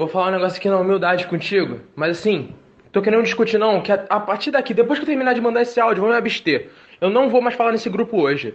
Eu vou falar um negócio aqui na humildade contigo, mas assim, tô querendo discutir não, que a, a partir daqui, depois que eu terminar de mandar esse áudio, vou me abster. Eu não vou mais falar nesse grupo hoje.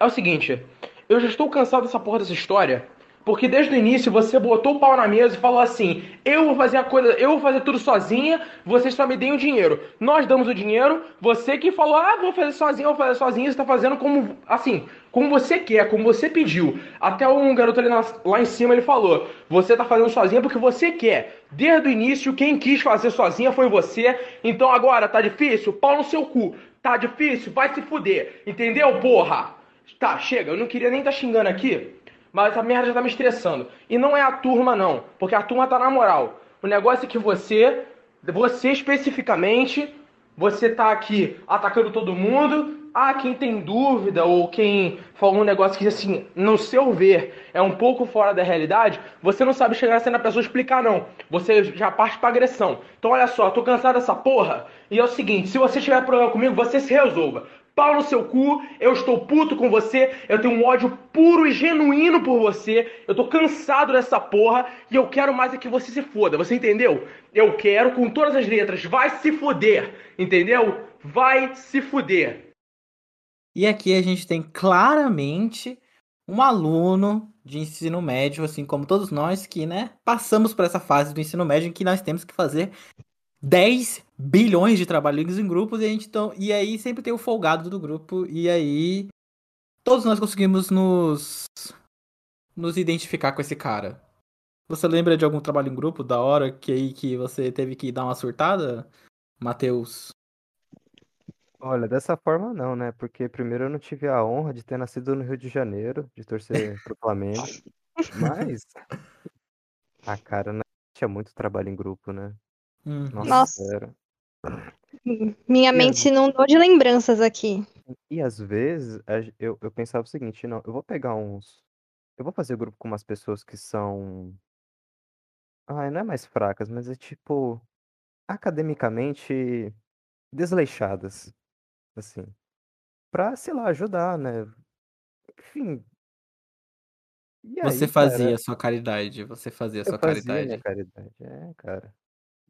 É o seguinte, eu já estou cansado dessa porra dessa história, porque desde o início você botou o pau na mesa e falou assim: eu vou fazer a coisa, eu vou fazer tudo sozinha, vocês só me deem o dinheiro. Nós damos o dinheiro, você que falou, ah, vou fazer sozinho, vou fazer sozinho, você tá fazendo como, assim, como você quer, como você pediu. Até um garoto ali na, lá em cima ele falou: você tá fazendo sozinha porque você quer. Desde o início, quem quis fazer sozinha foi você. Então agora tá difícil? Pau no seu cu. Tá difícil? Vai se fuder. Entendeu, porra? Tá, chega, eu não queria nem tá xingando aqui. Mas a merda já tá me estressando. E não é a turma, não. Porque a turma tá na moral. O negócio é que você, você especificamente, você tá aqui atacando todo mundo. Ah, quem tem dúvida ou quem falou um negócio que, assim, no seu ver, é um pouco fora da realidade, você não sabe chegar sendo a pessoa explicar, não. Você já parte pra agressão. Então, olha só, tô cansado dessa porra. E é o seguinte: se você tiver problema comigo, você se resolva pau no seu cu, eu estou puto com você, eu tenho um ódio puro e genuíno por você, eu tô cansado dessa porra e eu quero mais é que você se foda, você entendeu? Eu quero com todas as letras, vai se foder, entendeu? Vai se foder. E aqui a gente tem claramente um aluno de ensino médio, assim como todos nós que, né, passamos por essa fase do ensino médio em que nós temos que fazer 10 bilhões de trabalhos em grupos e a gente tão, e aí sempre tem o folgado do grupo e aí todos nós conseguimos nos nos identificar com esse cara. Você lembra de algum trabalho em grupo da hora que aí que você teve que dar uma surtada, Matheus? Olha, dessa forma não, né? Porque primeiro eu não tive a honra de ter nascido no Rio de Janeiro, de torcer pro Flamengo. Mas a cara, né? tinha muito trabalho em grupo, né? Hum. Nossa. Nossa. Minha e mente se inundou de lembranças aqui. E às vezes eu, eu pensava o seguinte, não, eu vou pegar uns. Eu vou fazer grupo com umas pessoas que são. Ai, não é mais fracas, mas é tipo. Academicamente desleixadas. Assim. Pra, sei lá, ajudar, né? Enfim. E você aí, fazia cara, sua caridade, você fazia sua fazia caridade. Minha caridade, é, cara.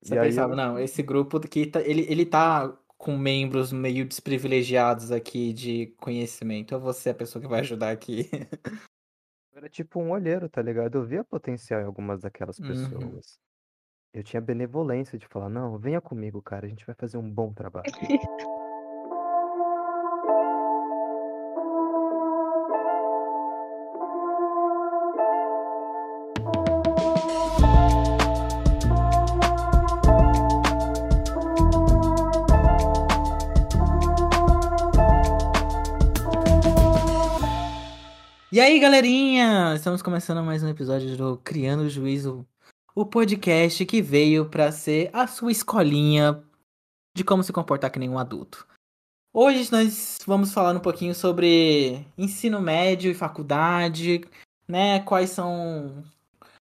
Você e pensava, eu... não, esse grupo que tá, ele, ele tá com membros meio desprivilegiados aqui de conhecimento. Ou você é a pessoa que vai ajudar aqui? Era tipo um olheiro, tá ligado? Eu via potencial em algumas daquelas uhum. pessoas. Uhum. Eu tinha benevolência de falar, não, venha comigo, cara, a gente vai fazer um bom trabalho. E aí, galerinha? Estamos começando mais um episódio do Criando Juízo, o podcast que veio para ser a sua escolinha de como se comportar que nem um adulto. Hoje nós vamos falar um pouquinho sobre ensino médio e faculdade, né? Quais são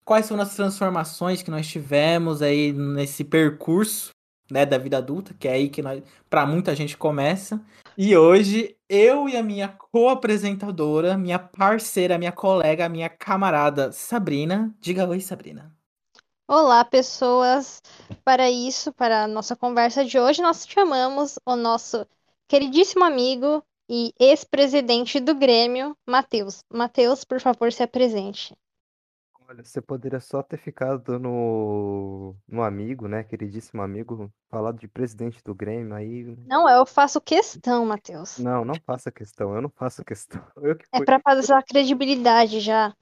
quais são as transformações que nós tivemos aí nesse percurso, né, da vida adulta, que é aí que para muita gente começa. E hoje eu e a minha co-apresentadora, minha parceira, minha colega, minha camarada Sabrina. Diga oi, Sabrina. Olá, pessoas. Para isso, para a nossa conversa de hoje, nós chamamos o nosso queridíssimo amigo e ex-presidente do Grêmio, Matheus. Matheus, por favor, se apresente. Olha, você poderia só ter ficado no, no amigo, né? Queridíssimo amigo, falado de presidente do Grêmio aí. Não, eu faço questão, Matheus. Não, não faça questão, eu não faço questão. Eu que É pra fazer a credibilidade já.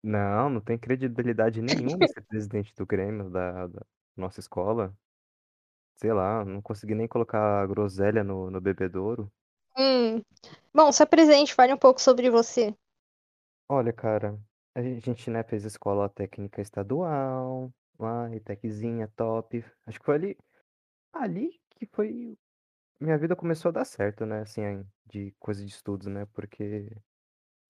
Não, não tem credibilidade nenhuma ser presidente do Grêmio da, da nossa escola. Sei lá, não consegui nem colocar groselha no, no bebedouro. Hum. Bom, se apresente, fale um pouco sobre você. Olha, cara, a gente, né, fez escola técnica estadual, lá, ETECzinha, top. Acho que foi ali, ali que foi. Minha vida começou a dar certo, né? Assim, de coisa de estudos, né? Porque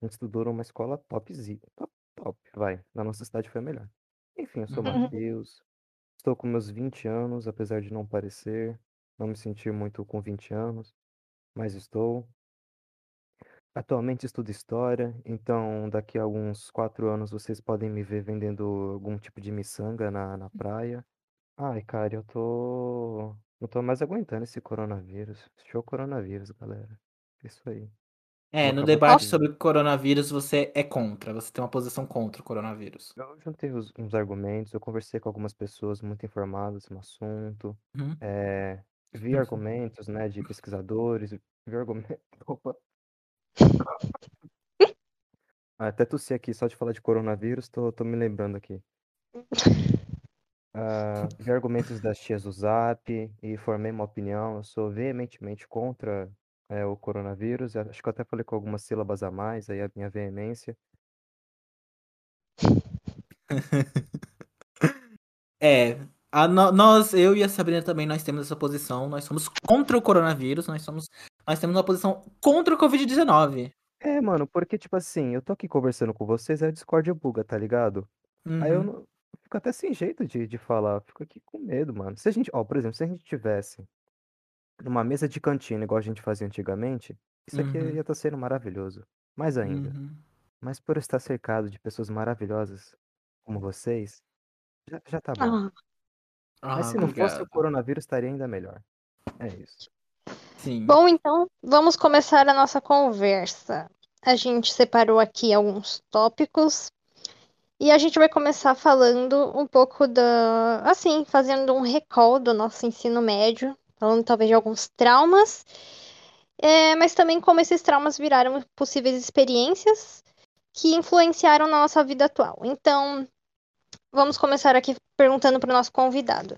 a gente estudou numa escola topzinha. Top, top, vai. Na nossa cidade foi a melhor. Enfim, eu sou. Matheus. Estou com meus 20 anos, apesar de não parecer. Não me sentir muito com 20 anos, mas estou. Atualmente estudo história, então daqui a alguns 4 anos vocês podem me ver vendendo algum tipo de miçanga na na praia. Ai, cara, eu tô não tô mais aguentando esse coronavírus. Show coronavírus, galera. Isso aí. É, Vou no acabar debate sobre o coronavírus você é contra, você tem uma posição contra o coronavírus. Eu juntei os uns argumentos, eu conversei com algumas pessoas muito informadas no assunto, Uhum. eh, vi argumentos, né, de pesquisadores, vi argumentos opa. Até tossi aqui só de falar de coronavírus, tô tô me lembrando aqui. Ah, vi argumentos das tias do Zap e formei uma opinião, eu sou veementemente contra, eh, o coronavírus, acho que eu até falei com algumas sílabas a mais, aí a minha veemência. É, a nó nós, eu e a Sabrina também, nós temos essa posição, nós somos contra o coronavírus, nós somos nós temos uma posição contra o Covid-19. É, mano, porque, tipo assim, eu tô aqui conversando com vocês, aí o Discord buga, tá ligado? Aí eu Uhum. não fico até sem jeito de de falar, fico aqui com medo, mano. Se a gente ó, por exemplo, se a gente tivesse numa mesa de cantina igual a gente fazia antigamente, isso aqui Uhum. ia estar sendo maravilhoso, mais ainda. Uhum. Mas por estar cercado de pessoas maravilhosas como vocês, já já tá bom. Ah. Mas Ah, se não fosse o obrigado. coronavírus, estaria ainda melhor. É isso. Sim. Bom, então vamos começar a nossa conversa. A gente separou aqui alguns tópicos e a gente vai começar falando um pouco da, assim, fazendo um recall do nosso ensino médio, falando talvez de alguns traumas, é, mas também como esses traumas viraram possíveis experiências que influenciaram na nossa vida atual. Então, vamos começar aqui perguntando para o nosso convidado.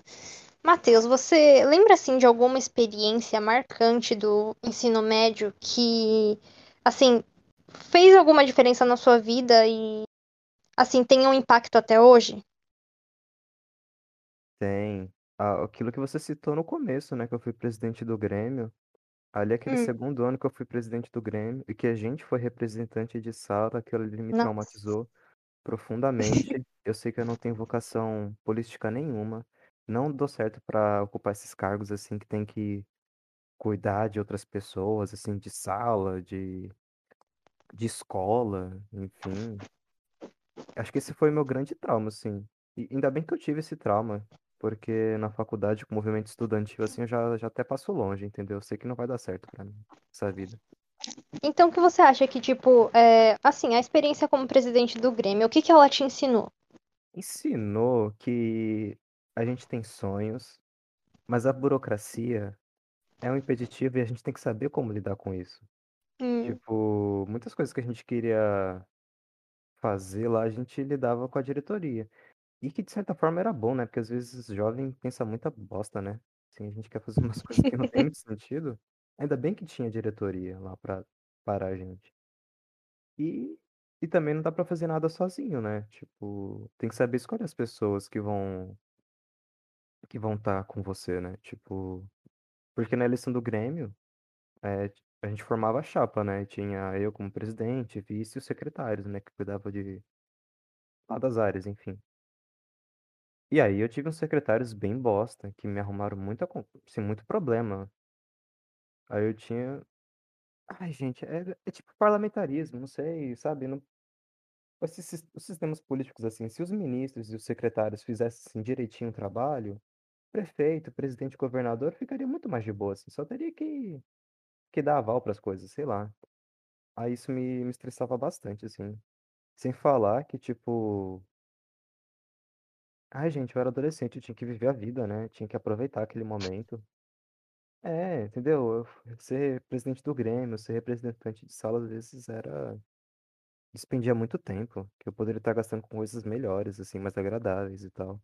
Matheus, você lembra assim de alguma experiência marcante do ensino médio que assim fez alguma diferença na sua vida e assim tem um impacto até hoje? Tem. Ah, aquilo que você citou no começo, né, que eu fui presidente do Grêmio. Ali aquele Hum. segundo ano que eu fui presidente do Grêmio e que a gente foi representante de sala, aquilo ali me Nossa. traumatizou profundamente. Eu sei que eu não tenho vocação política nenhuma, não dou certo pra ocupar esses cargos, assim, que tem que cuidar de outras pessoas, assim, de sala, de de escola, enfim. Acho que esse foi meu grande trauma, assim. E ainda bem que eu tive esse trauma, porque na faculdade, com o movimento estudantil, assim, eu já já até passo longe, entendeu? Eu sei que não vai dar certo pra mim, essa vida. Então, o que você acha que tipo, é, assim, a experiência como presidente do Grêmio, o que que ela te ensinou? Ensinou que a gente tem sonhos, mas a burocracia é um impeditivo e a gente tem que saber como lidar com isso. Hum. Tipo, muitas coisas que a gente queria fazer lá, a gente lidava com a diretoria. E que de certa forma era bom, né? Porque às vezes jovem pensa muita bosta, né? Assim, a gente quer fazer umas coisas que não tem muito sentido. Ainda bem que tinha diretoria lá pra parar a gente. E e também não dá pra fazer nada sozinho, né? Tipo, tem que saber escolher as pessoas que vão que vão estar com você, né? Tipo, porque na eleição do Grêmio, eh, a gente formava a chapa, né? Tinha eu como presidente, vice e os secretários, né? Que cuidava de lá das áreas, enfim. E aí eu tive uns secretários bem bosta, que me arrumaram muita con assim, muito problema. Aí eu tinha ai gente, é é tipo parlamentarismo, não sei, sabe, não esses os sistemas políticos, assim, se os ministros e os secretários fizessem direitinho o trabalho, prefeito, presidente, governador ficaria muito mais de boa, assim, só teria que que dar aval para as coisas, sei lá. Aí isso me me estressava bastante, assim. Sem falar que, tipo ai gente, eu era adolescente, eu tinha que viver a vida, né, tinha que aproveitar aquele momento. É, entendeu? Eu ser presidente do Grêmio, ser representante de sala, às vezes era despendia muito tempo, que eu poderia estar gastando com coisas melhores, assim, mais agradáveis e tal.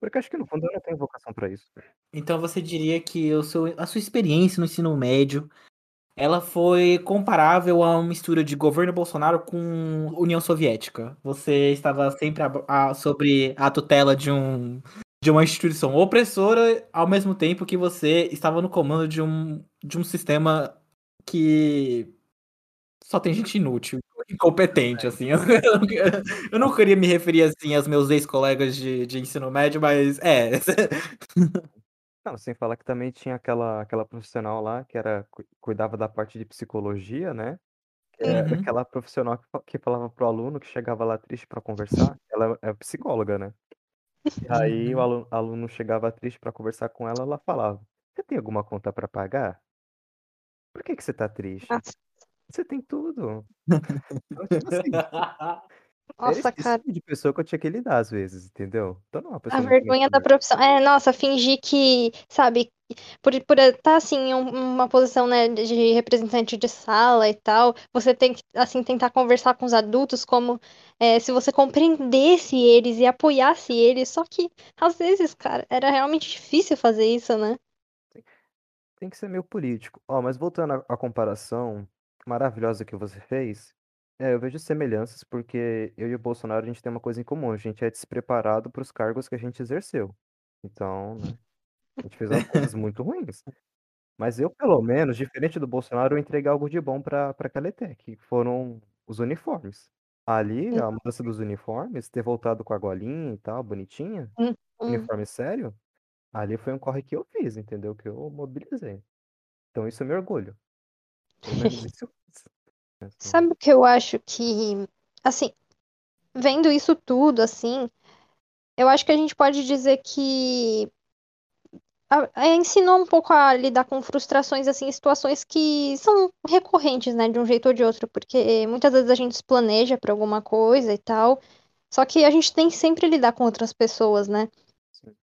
Porque acho que no fundo eu não tenho vocação pra isso. Então você diria que o seu a sua experiência no ensino médio, ela foi comparável a uma mistura de governo Bolsonaro com União Soviética? Você estava sempre a a sobre a tutela de um de uma instituição opressora, ao mesmo tempo que você estava no comando de um de um sistema que só tem gente inútil, incompetente, assim. Eu não eu não queria me referir, assim, aos meus ex-colegas de de ensino médio, mas é. Não, sem falar que também tinha aquela aquela profissional lá que era cui cuidava da parte de psicologia, né, É, Uhum. aquela profissional que fa que falava pro aluno que chegava lá triste pra conversar, ela é psicóloga, né. E aí o aluno aluno chegava triste pra conversar com ela, ela falava: "Você tem alguma conta pra pagar? Por que que você tá triste? Você tem tudo". Então, tipo assim, era nossa, esse cara. tipo de pessoa que eu tinha que lidar às vezes, entendeu. Então não é uma A pessoa muito vergonha da inocente. profissão. É, nossa, fingir que, sabe, por por estar assim em um- uma posição, né, de representante de sala e tal, você tem que assim tentar conversar com os adultos como é, se você compreendesse eles e apoiasse eles. Só que às vezes, cara, era realmente difícil fazer isso, né? Tem que ser meio político. Ó, mas voltando à à comparação maravilhosa que você fez, é, eu vejo semelhanças porque eu e o Bolsonaro a gente tem uma coisa em comum, a gente é despreparado para os cargos que a gente exerceu. Então, né, a gente fez umas coisas muito ruins. Mas eu, pelo menos, diferente do Bolsonaro, eu entreguei algo de bom para para aquela ETEC, que foram os uniformes. Ali, a mudança dos uniformes, ter voltado com a golinha e tal, bonitinha, Hum, hum. uniforme sério, ali foi um corre que eu fiz, entendeu? Que eu mobilizei. Então isso eu me orgulho. Pelo menos isso Sabe o que eu acho que, assim, vendo isso tudo, assim, eu acho que a gente pode dizer que a- a- ensinou um pouco a lidar com frustrações, assim, situações que são recorrentes, né, de um jeito ou de outro, porque muitas vezes a gente se planeja para alguma coisa e tal, só que a gente tem que sempre lidar com outras pessoas, né? sim.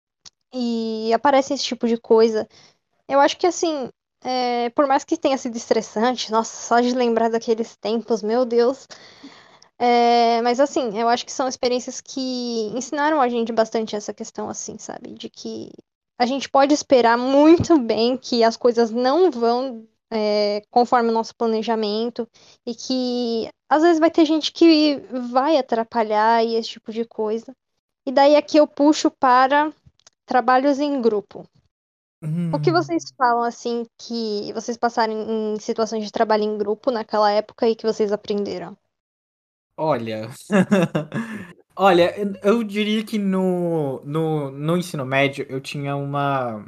E aparece esse tipo de coisa. Eu acho que, assim, é, por mais que tenha sido estressante, nossa, só de lembrar daqueles tempos, meu Deus. É, mas assim, eu acho que são experiências que ensinaram a gente bastante essa questão, assim, sabe? De que a gente pode esperar muito bem que as coisas não vão é, conforme o nosso planejamento e que às vezes vai ter gente que vai atrapalhar e esse tipo de coisa. E daí aqui eu puxo para trabalhos em grupo. O que vocês falam, assim, que vocês passaram em situações de trabalho em grupo naquela época e que vocês aprenderam? Olha, olha, eu- diria que no, no, no ensino médio eu tinha uma.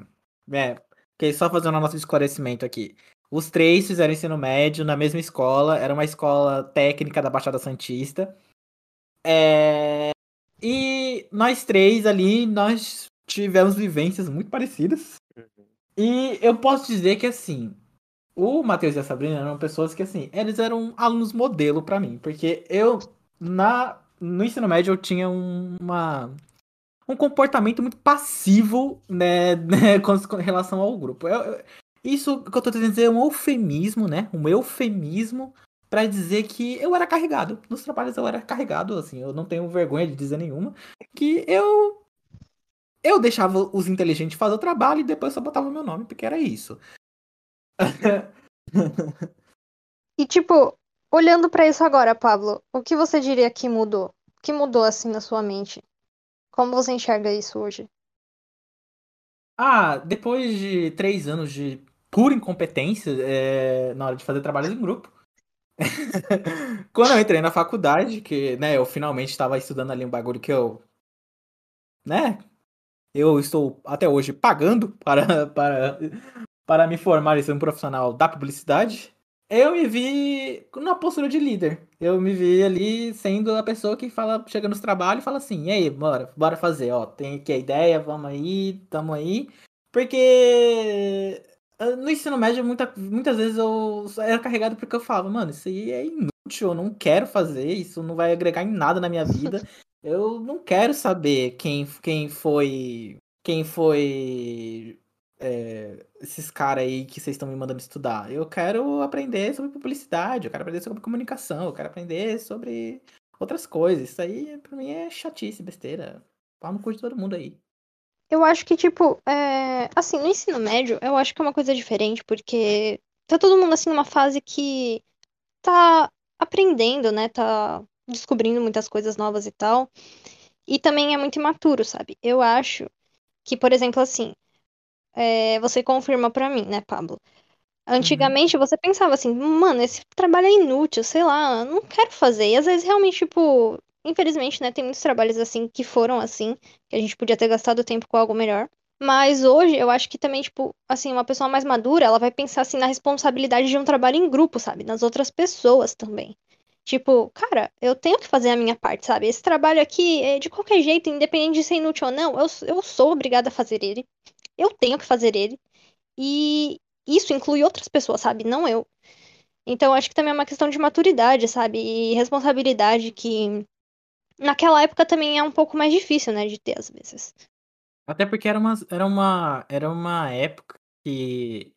É, ok, só fazendo um nosso esclarecimento aqui. Os três fizeram ensino médio na mesma escola, era uma escola técnica da Baixada Santista. É, e nós três ali, nós tivemos vivências muito parecidas. E eu posso dizer que assim, o Matheus e a Sabrina eram pessoas que assim, eles eram alunos modelo pra mim, porque eu na no ensino médio eu tinha um- uma um comportamento muito passivo, né, né com, com relação ao grupo. Eu- eu- isso que eu tô tentando dizer é um eufemismo, né? Um eufemismo pra dizer que eu era carregado. Nos trabalhos eu era carregado, assim, eu não tenho vergonha de dizer nenhuma, que eu eu deixava os inteligentes fazer o trabalho e depois só botava meu nome, porque era isso. E, tipo, olhando pra isso agora, Pablo, o que você diria que mudou? O que mudou, assim, na sua mente? Como você enxerga isso hoje? Ah, depois de três anos de pura incompetência é, na hora de fazer trabalhos em grupo. Quando eu entrei na faculdade, que né, eu finalmente estava estudando ali um bagulho que eu. Né? Eu estou até hoje pagando para, para, para me formar e ser um profissional da publicidade. Eu me vi na postura de líder. Eu me vi ali sendo a pessoa que fala, chega nos trabalhos e fala assim: e aí, bora, bora fazer, ó, tem aqui a ideia, vamos aí, tamo aí. Porque ah, no ensino médio, muita, muitas vezes eu era carregado porque eu falava, mano, isso aí é inútil, eu não quero fazer, isso não vai agregar em nada na minha vida. Eu não quero saber quem, quem foi. Quem foi. é, esses caras aí que vocês estão me mandando estudar. Eu quero aprender sobre publicidade, eu quero aprender sobre comunicação, eu quero aprender sobre outras coisas. Isso aí pra mim é chatice, besteira. Pau no cu de todo mundo aí. Eu acho que, tipo, é... assim, no ensino médio, eu acho que é uma coisa diferente, porque tá todo mundo, assim, numa fase que tá aprendendo, né? Tá descobrindo muitas coisas novas e tal. E também é muito imaturo, sabe? Eu acho que, por exemplo, assim, é, você confirma pra mim, né, Pablo? Antigamente você pensava assim, mano, esse trabalho é inútil, sei lá, não quero fazer. E às vezes realmente, tipo, infelizmente, né, tem muitos trabalhos assim que foram assim, que a gente podia ter gastado tempo com algo melhor. Mas hoje eu acho que também, tipo, assim, uma pessoa mais madura, ela vai pensar assim na responsabilidade de um trabalho em grupo, sabe? Nas outras pessoas também. Tipo, cara, eu tenho que fazer a minha parte, sabe? Esse trabalho aqui, é, de qualquer jeito, independente de ser inútil ou não, eu, eu sou obrigada a fazer ele. Eu tenho que fazer ele. E isso inclui outras pessoas, sabe? Não eu. Então, acho que também é uma questão de maturidade, sabe? E responsabilidade que naquela época também é um pouco mais difícil, né, de ter às vezes. Até porque era uma, era uma, era uma época que.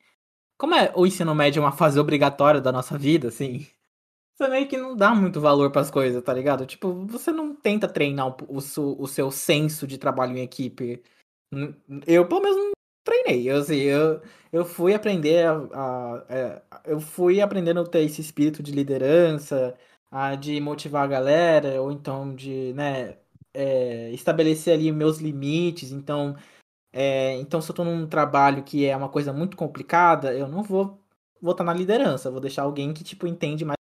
Como é o ensino médio é uma fase obrigatória da nossa vida, assim, você meio que não dá muito valor para as coisas, tá ligado? Tipo, você não tenta treinar o, o, o, seu senso de trabalho em equipe. Eu, pelo menos, não treinei. Eu, assim, eu, eu fui aprender a, a, a, é, Eu fui aprendendo a ter esse espírito de liderança, a, de motivar a galera, ou então de, né, é, estabelecer ali meus limites. Então, é, então, se eu tô num trabalho que é uma coisa muito complicada, eu não vou votar na liderança. Vou deixar alguém que, tipo, entende mais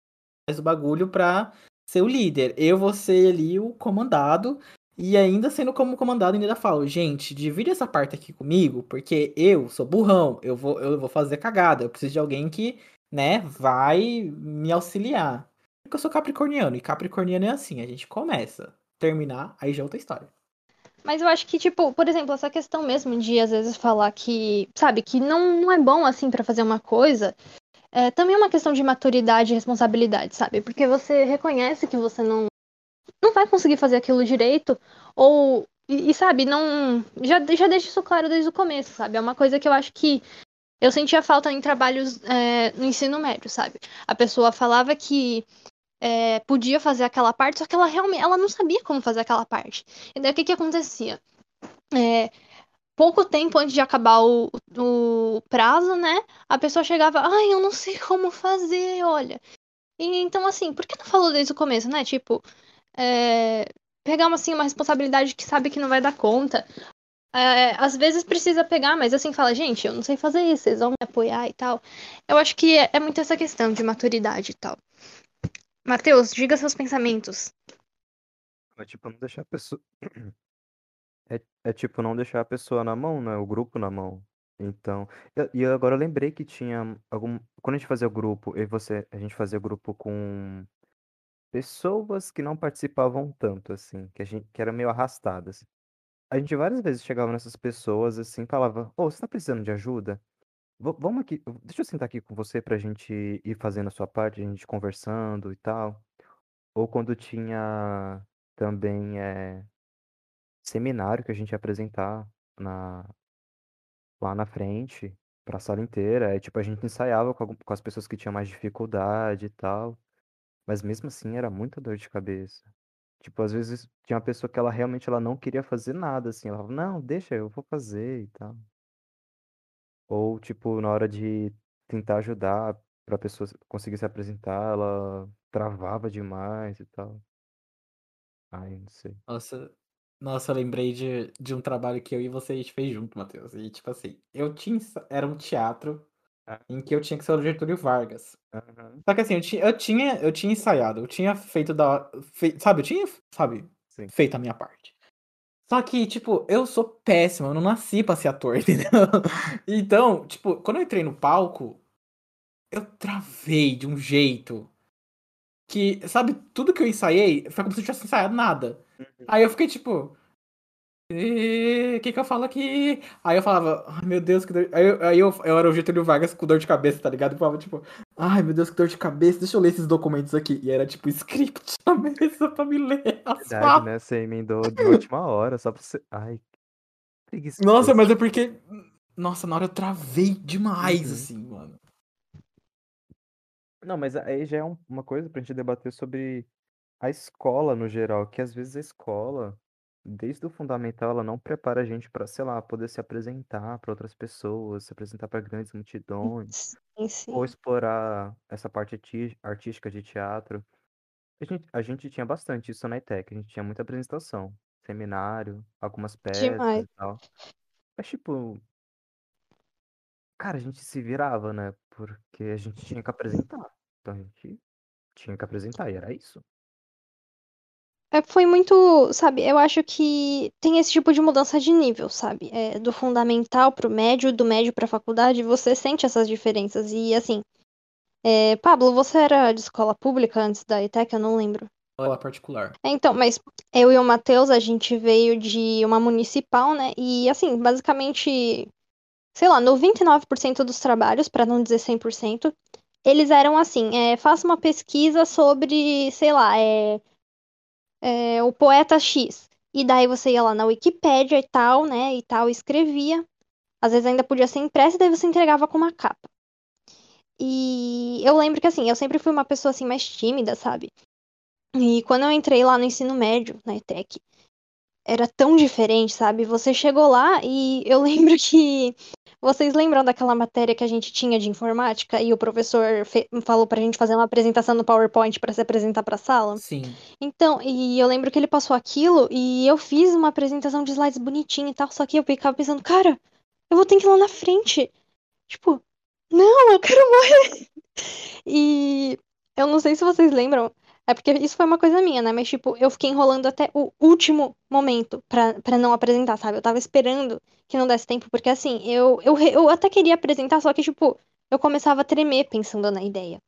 o bagulho pra ser o líder. Eu vou ser ali o comandado. E ainda sendo como comandado, ainda falo, gente, divide essa parte aqui comigo, porque eu sou burrão, eu vou, eu vou fazer cagada. Eu preciso de alguém que, né, vai me auxiliar. Porque eu sou capricorniano, e capricorniano é assim, a gente começa, terminar, aí já é outra história. Mas eu acho que, tipo, por exemplo, essa questão mesmo de às vezes falar que, sabe, que não, não é bom assim para fazer uma coisa, é, também é uma questão de maturidade e responsabilidade, sabe? Porque você reconhece que você não, não vai conseguir fazer aquilo direito, ou. E, e, sabe, não. Já, já deixa isso claro desde o começo, sabe? É uma coisa que eu acho que eu sentia falta em trabalhos é, no ensino médio, sabe? A pessoa falava que é, podia fazer aquela parte, só que ela realmente ela não sabia como fazer aquela parte. E daí o que, que acontecia? É, pouco tempo antes de acabar o, o prazo, né? A pessoa chegava, ai, eu não sei como fazer, olha. E, então, assim, por que não falou desde o começo, né? Tipo, é, pegar uma, assim, uma responsabilidade que sabe que não vai dar conta. É, às vezes precisa pegar, mas assim, fala, gente, eu não sei fazer isso, vocês vão me apoiar e tal. Eu acho que é, é muito essa questão de maturidade e tal. Matheus, diga seus pensamentos. É tipo, não deixar a pessoa. É, é tipo não deixar a pessoa na mão, né? O grupo na mão. Então, e agora eu lembrei que tinha algum, quando a gente fazia o grupo, e você, a gente fazia o grupo com pessoas que não participavam tanto assim, que a gente que eram meio arrastadas. A gente várias vezes chegava nessas pessoas assim, falava: "Ô, você tá precisando de ajuda? Vamos aqui, deixa eu sentar aqui com você pra gente ir fazendo a sua parte, a gente conversando e tal". Ou quando tinha também é seminário que a gente ia apresentar na lá na frente, pra sala inteira, aí, tipo, a gente ensaiava com com as pessoas que tinham mais dificuldade e tal, mas mesmo assim era muita dor de cabeça. Tipo, às vezes tinha uma pessoa que ela realmente ela não queria fazer nada, assim, ela falava: "Não, deixa, eu vou fazer e tal". Ou, tipo, na hora de tentar ajudar pra pessoa conseguir se apresentar, ela travava demais e tal. Ai, não sei. Nossa, nossa, eu lembrei de, de um trabalho que eu e você a gente fez junto, Matheus. E tipo assim, eu tinha. Era um teatro Ah. em que eu tinha que ser o Getúlio Vargas. Aham. Só que assim, eu tinha, eu tinha, eu tinha ensaiado, eu tinha feito da. Fe, sabe, eu tinha, sabe, Sim. feito a minha parte. Só que, tipo, eu sou péssimo, eu não nasci pra ser ator, entendeu? Então, tipo, quando eu entrei no palco, eu travei de um jeito que, sabe, tudo que eu ensaiei foi como se eu tivesse ensaiado nada. Uhum. Aí eu fiquei tipo. O que que eu falo aqui? Aí eu falava, ai meu Deus, que dor. Aí, eu, aí eu, eu era o Getúlio Vargas com dor de cabeça, tá ligado? Eu falava tipo, ai meu Deus, que dor de cabeça, deixa eu ler esses documentos aqui. E era tipo script na mesa pra me ler. As Verdade, falas. né? Você emendou de última hora, só pra você. Ai, preguiçoso. Nossa, mas é porque. Nossa, na hora eu travei demais, Uhum. assim, mano. Não, mas aí já é um- uma coisa pra gente debater sobre a escola no geral, que às vezes a escola, desde o fundamental, ela não prepara a gente pra, sei lá, poder se apresentar pra outras pessoas, se apresentar pra grandes multidões, Sim, sim. ou explorar essa parte arti- artística de teatro. A gente, a gente tinha bastante isso na ETEC, a gente tinha muita apresentação, seminário, algumas peças Demais. e tal. Mas, tipo, cara, a gente se virava, né? Porque a gente tinha que apresentar. Então a gente tinha que apresentar, e era isso. É, foi muito, sabe, eu acho que tem esse tipo de mudança de nível, sabe? É, do fundamental pro médio, do médio pra faculdade, você sente essas diferenças. E assim, é, Pablo, você era de escola pública antes da ETEC? Eu não lembro. Escola particular. É, Então, mas eu e o Matheus, a gente veio de uma municipal, né? E assim, basicamente, sei lá, 99% dos trabalhos, pra não dizer 100%, eles eram assim, é, faça uma pesquisa sobre, sei lá, é, é, o poeta X. E daí você ia lá na Wikipédia e tal, né? E tal, escrevia. Às vezes ainda podia ser impressa, e daí você entregava com uma capa. E eu lembro que assim, eu sempre fui uma pessoa assim mais tímida, sabe? E quando eu entrei lá no ensino médio, na ETEC, era tão diferente, sabe? Você chegou lá e eu lembro que vocês lembram daquela matéria que a gente tinha de informática e o professor fe- falou pra gente fazer uma apresentação no PowerPoint pra se apresentar pra sala? Sim. Então, e eu lembro que ele passou aquilo e eu fiz uma apresentação de slides bonitinha e tal, só que eu ficava pensando, cara, eu vou ter que ir lá na frente. Tipo, não, eu quero morrer. E eu não sei se vocês lembram, é porque isso foi uma coisa minha, né? Mas, tipo, eu fiquei enrolando até o último momento pra não apresentar, sabe? Eu tava esperando que não desse tempo, porque assim, eu, eu, eu até queria apresentar, só que, tipo, eu começava a tremer pensando na ideia.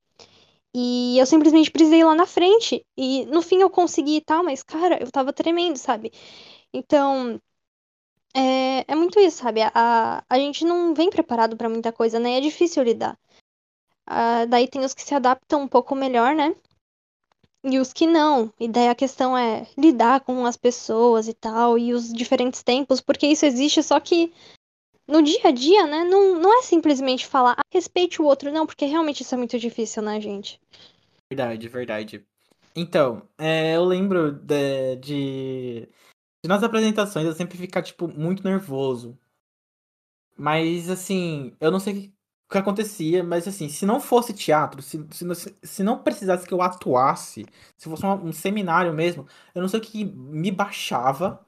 E eu simplesmente precisei ir lá na frente. E no fim eu consegui e tal, mas, cara, eu tava tremendo, sabe? Então, é, é muito isso, sabe? A, a gente não vem preparado pra muita coisa, né? É difícil lidar. Ah, daí tem os que se adaptam um pouco melhor, né? E os que não. E daí a questão é lidar com as pessoas e tal, e os diferentes tempos, porque isso existe, só que no dia a dia, né? Não, não é simplesmente falar, ah, respeite o outro, não, porque realmente isso é muito difícil, né, gente? Verdade, verdade. Então, é, eu lembro de, de, de nas apresentações eu sempre ficar, tipo, muito nervoso. Mas, assim, eu não sei que, o acontecia, mas, assim, se não fosse teatro, se, se, não- se não precisasse que eu atuasse, se fosse uma- um seminário mesmo, eu não sei o que me baixava.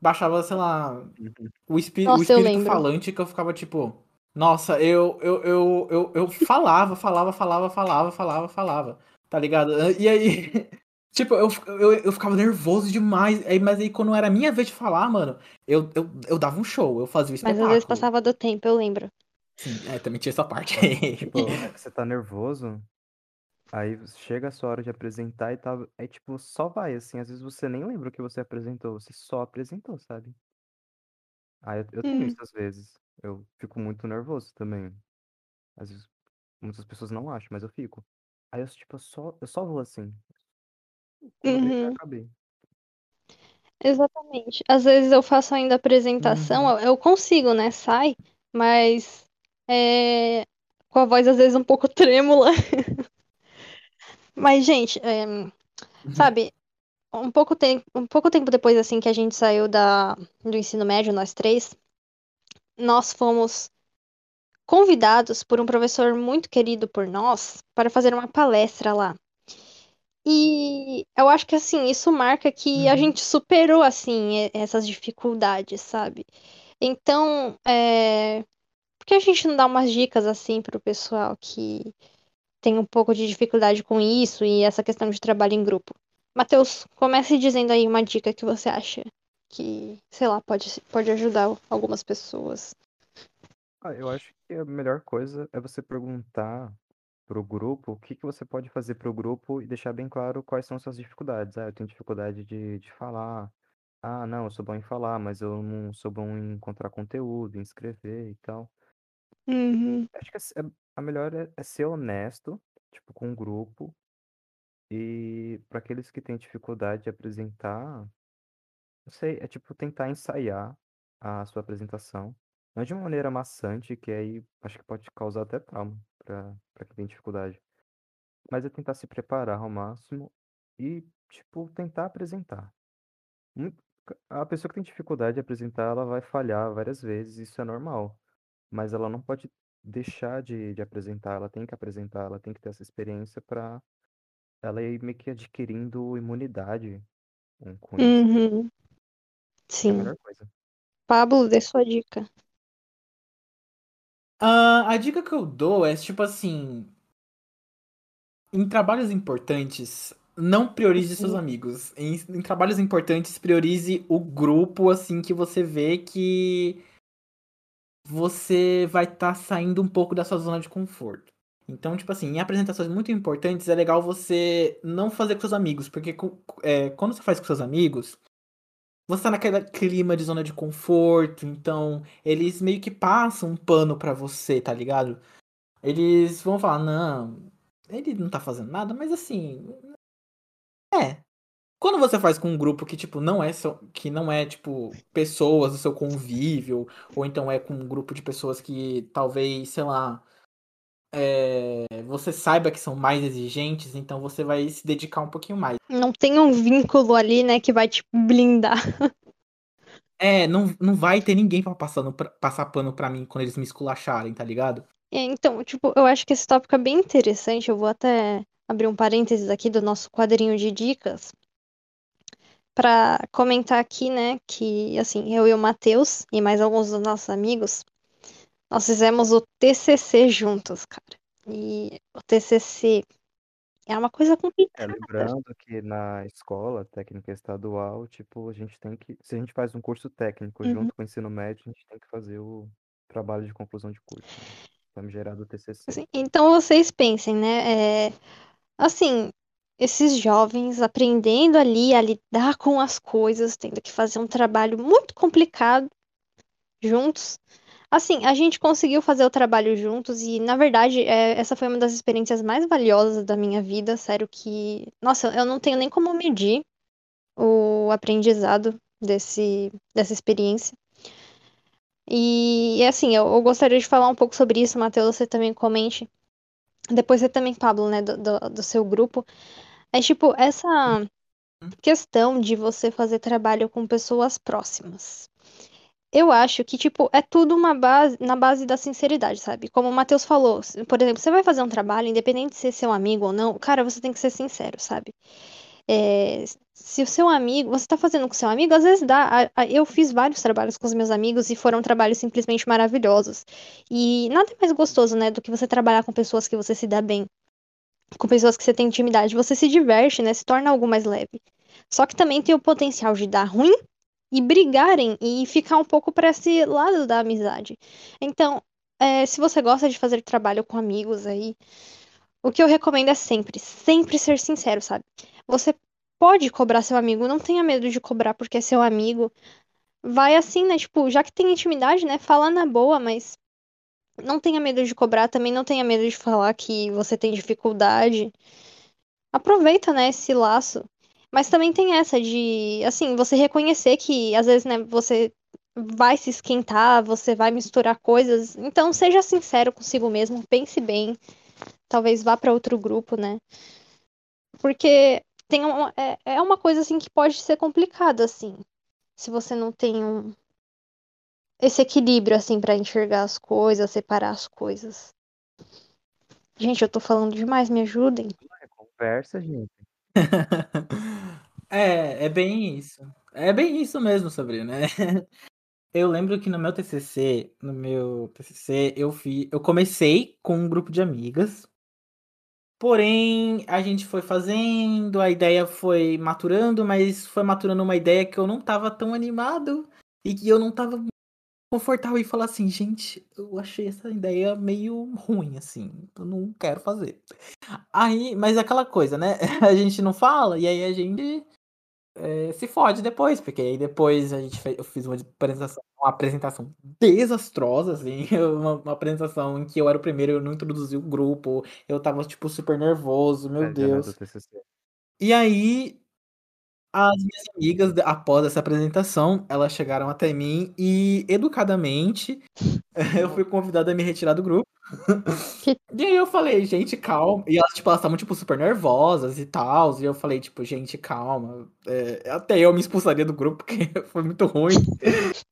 Baixava, sei lá, Uhum. o, espí o Nossa, eu espírito falante que eu ficava, tipo, nossa, eu, eu, eu, eu, eu falava, falava, falava, falava, falava, falava, tá ligado? E aí, tipo, eu, eu, eu ficava nervoso demais, aí, mas aí quando era minha vez de falar, mano, eu, eu, eu dava um show, eu fazia o Mas às vezes passava do tempo, eu lembro. Sim, é, também tinha essa parte aí. Tipo, você tá nervoso, aí chega a sua hora de apresentar e tal, aí tipo, só vai, assim, às vezes você nem lembra o que você apresentou, você só apresentou, sabe? Aí eu, eu tenho Hum. isso às vezes, eu fico muito nervoso também. Às vezes muitas pessoas não acham, mas eu fico. Aí eu, tipo, eu só, eu só vou assim. Uhum. acabei. Exatamente. Às vezes eu faço ainda apresentação, Uhum. eu consigo, né? Sai, mas é, com a voz às vezes um pouco trêmula. Mas, gente, é, sabe, um pouco, um pouco tempo depois assim que a gente saiu da, do ensino médio, nós três, nós fomos convidados por um professor muito querido por nós para fazer uma palestra lá. E eu acho que assim, isso marca que a Uhum. gente superou assim essas dificuldades, sabe? Então, é... que a gente não dá umas dicas assim pro pessoal que tem um pouco de dificuldade com isso e essa questão de trabalho em grupo? Matheus, comece dizendo aí uma dica que você acha que, sei lá, pode, pode ajudar algumas pessoas. Ah, eu acho que a melhor coisa é você perguntar pro grupo o que que você pode fazer pro grupo e deixar bem claro quais são suas dificuldades. Ah, eu tenho dificuldade de, de falar. Ah, não, eu sou bom em falar, mas eu não sou bom em encontrar conteúdo, em escrever e tal. Uhum. Acho que é- é- a melhor é, é ser honesto, tipo, com o grupo. E para aqueles que têm dificuldade de apresentar, não sei, é tipo tentar ensaiar a sua apresentação. Não de uma maneira maçante, que aí acho que pode causar até trauma para quem tem dificuldade. Mas é tentar se preparar ao máximo e, tipo, tentar apresentar. A pessoa que tem dificuldade de apresentar, ela vai falhar várias vezes, isso é normal. Mas ela não pode deixar de, de apresentar, ela tem que apresentar, ela tem que ter essa experiência para ela ir meio que adquirindo imunidade com, com isso. Uhum. É a Sim. melhor coisa. Pablo, dê sua dica. Ah, a dica que eu dou é tipo assim. Em trabalhos importantes, não priorize seus amigos. Em, em trabalhos importantes, priorize o grupo, assim, que você vê que você vai estar tá saindo um pouco da sua zona de conforto. Então, tipo assim, em apresentações muito importantes, é legal você não fazer com seus amigos, porque é, quando você faz com seus amigos, você tá naquele clima de zona de conforto, então eles meio que passam um pano para você, tá ligado? Eles vão falar, não, ele não tá fazendo nada, mas assim. É. Quando você faz com um grupo que, tipo, não é que não é, tipo, pessoas do seu convívio, ou então é com um grupo de pessoas que talvez, sei lá, é, você saiba que são mais exigentes, então você vai se dedicar um pouquinho mais. Não tem um vínculo ali, né, que vai te blindar. É, não, não vai ter ninguém pra passar, no, passar pano pra mim quando eles me esculacharem, tá ligado? É, então, tipo, eu acho que esse tópico é bem interessante. Eu vou até abrir um parênteses aqui do nosso quadrinho de dicas para comentar aqui, né, que assim, eu e o Matheus e mais alguns dos nossos amigos, nós fizemos o TCC juntos, cara. E o TCC é uma coisa É, complicada. lembrando que na escola técnica estadual, tipo, a gente tem que, se a gente faz um curso técnico Uhum. junto com o ensino médio, a gente tem que fazer o trabalho de conclusão de curso, né? Famigerado TCC. Assim, então vocês pensem, né? é, assim, esses jovens aprendendo ali a lidar com as coisas, tendo que fazer um trabalho muito complicado juntos. Assim, a gente conseguiu fazer o trabalho juntos e, na verdade, é, essa foi uma das experiências mais valiosas da minha vida. Sério que, nossa, eu não tenho nem como medir o aprendizado desse, dessa experiência. E, assim, eu, eu gostaria de falar um pouco sobre isso, Matheus, você também comente. Depois você também, Pablo, né, do, do, do seu grupo. É tipo, essa questão de você fazer trabalho com pessoas próximas. Eu acho que, tipo, é tudo uma base, na base da sinceridade, sabe? Como o Matheus falou, por exemplo, você vai fazer um trabalho, independente de ser seu amigo ou não, cara, você tem que ser sincero, sabe? É, se o seu amigo, você tá fazendo com seu amigo, às vezes dá. Eu fiz vários trabalhos com os meus amigos e foram trabalhos simplesmente maravilhosos. E nada mais gostoso, né, do que você trabalhar com pessoas que você se dá bem, com pessoas que você tem intimidade, você se diverte, né, se torna algo mais leve. Só que também tem o potencial de dar ruim e brigarem e ficar um pouco para esse lado da amizade. Então, é, se você gosta de fazer trabalho com amigos aí, o que eu recomendo é sempre, sempre ser sincero, sabe? Você pode cobrar seu amigo, não tenha medo de cobrar porque é seu amigo. Vai assim, né? Tipo, já que tem intimidade, né? Fala na boa, mas não tenha medo de cobrar, também não tenha medo de falar que você tem dificuldade. Aproveita, né, esse laço. Mas também tem essa de, assim, você reconhecer que às vezes, né, você vai se esquentar, você vai misturar coisas. Então, seja sincero consigo mesmo, pense bem. Talvez vá para outro grupo, né? Porque tem uma, é, é uma coisa assim que pode ser complicada, assim. Se você não tem um, esse equilíbrio, assim, para enxergar as coisas, separar as coisas. Gente, eu tô falando demais, me ajudem. É conversa, gente. é, é bem isso. É bem isso mesmo, Sabrina. né? Eu lembro que no meu TCC, no meu TCC, eu fi, eu comecei com um grupo de amigas. Porém, a gente foi fazendo, a ideia foi maturando, mas foi maturando uma ideia que eu não tava tão animado e que eu não tava confortável em falar assim, gente, eu achei essa ideia meio ruim, assim, eu não quero fazer. Aí, mas é aquela coisa, né? A gente não fala e aí a gente é, se fode depois, porque aí depois a gente fez, eu fiz uma apresentação, uma apresentação desastrosa, assim, uma, uma, apresentação em que eu era o primeiro, eu não introduzi o grupo, eu tava, tipo, super nervoso, meu é, Deus. E aí, as minhas amigas, após essa apresentação, elas chegaram até mim e, educadamente, eu fui convidado a me retirar do grupo. e aí eu falei, gente, calma. E elas, tipo, elas estavam, tipo, super nervosas e tal. E eu falei, tipo, gente, calma. É, até eu me expulsaria do grupo, porque foi muito ruim.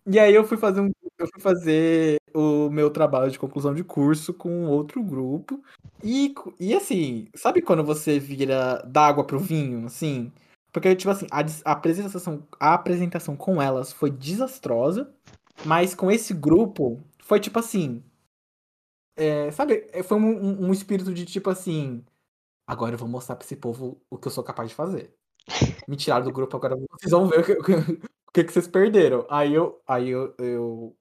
e aí eu fui fazer um. Eu fui fazer o meu trabalho de conclusão de curso com outro grupo. E, e assim, sabe quando você vira da água pro vinho, assim? Porque, tipo assim, a, a, apresentação, a apresentação com elas foi desastrosa. Mas com esse grupo, foi tipo assim é, sabe, foi um, um, espírito de tipo assim. agora eu vou mostrar pra esse povo o que eu sou capaz de fazer. Me tiraram do grupo, agora vocês vão ver o que, o que, que vocês perderam. Aí eu, aí eu, eu.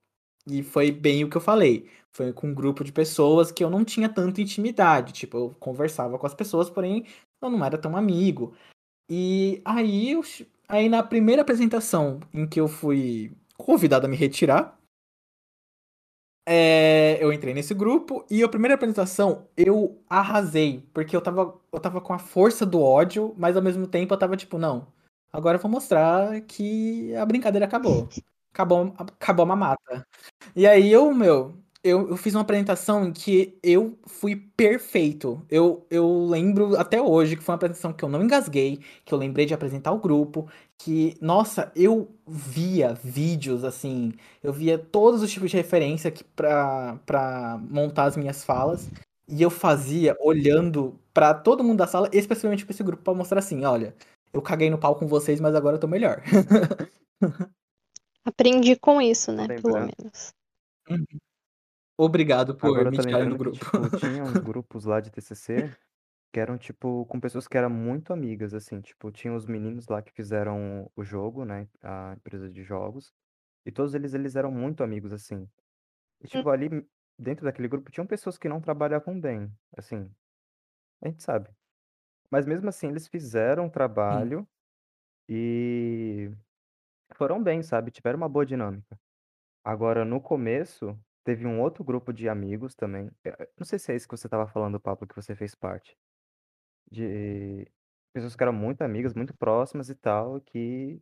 E foi bem o que eu falei. Foi com um grupo de pessoas que eu não tinha tanta intimidade. Tipo, eu conversava com as pessoas, porém eu não era tão amigo. E aí, eu, aí na primeira apresentação em que eu fui convidado a me retirar, é, eu entrei nesse grupo e a primeira apresentação eu arrasei, porque eu tava, eu tava com a força do ódio, mas ao mesmo tempo eu tava tipo, não, agora eu vou mostrar que a brincadeira acabou. Acabou, acabou a mamata. E aí eu, meu, eu, eu fiz uma apresentação em que eu fui perfeito. Eu, eu lembro até hoje que foi uma apresentação que eu não engasguei, que eu lembrei de apresentar o grupo, que, nossa, eu via vídeos assim, eu via todos os tipos de referência aqui pra, pra montar as minhas falas. E eu fazia olhando para todo mundo da sala, especialmente para esse grupo, para mostrar assim: olha, eu caguei no pau com vocês, mas agora eu tô melhor. Aprendi com isso, né? Pelo menos. Uhum. Obrigado por Agora me tirarem do lembrando que, grupo. tipo, tinha uns grupos lá de TCC que eram, tipo, com pessoas que eram muito amigas, assim. Tipo, tinha os meninos lá que fizeram o jogo, né? A empresa de jogos. E todos eles, eles eram muito amigos, assim. E, tipo, ali dentro daquele grupo tinham pessoas que não trabalhavam bem, assim. A gente sabe. Mas mesmo assim, eles fizeram Sim. trabalho e foram bem, sabe? Tiveram uma boa dinâmica. Agora, no começo, teve um outro grupo de amigos também. eh, eh, Não sei se é isso que você estava falando, Pablo, que você fez parte. De pessoas que eram muito amigas, muito próximas e tal, que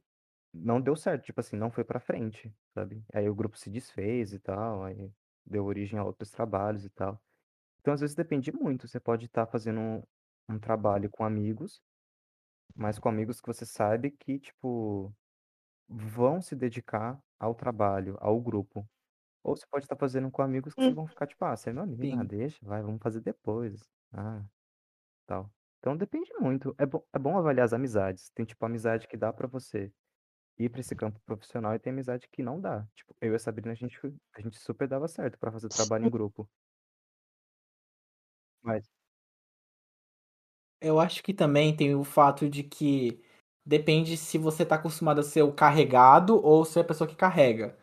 não deu certo. Tipo assim, não foi pra frente, sabe? Aí o grupo se desfez e tal, aí deu origem a outros trabalhos e tal. Então, às vezes depende muito. Você pode estar fazendo um, um trabalho com amigos, mas com amigos que você sabe que, tipo, vão se dedicar ao trabalho, ao grupo. Ou você pode estar fazendo com amigos que Hum. vão ficar, tipo, ah, você é meu amigo, ah, Sim. deixa, vai, vamos fazer depois. Ah, tal. Então depende muito. É bom, é bom avaliar as amizades. Tem, tipo, amizade que dá pra você ir pra esse campo profissional e tem amizade que não dá. Tipo, eu e a Sabrina, a gente, a gente super dava certo pra fazer trabalho em grupo. Mas, Eu acho que também tem o fato de que depende se você tá acostumado a ser o carregado ou se é a pessoa que carrega.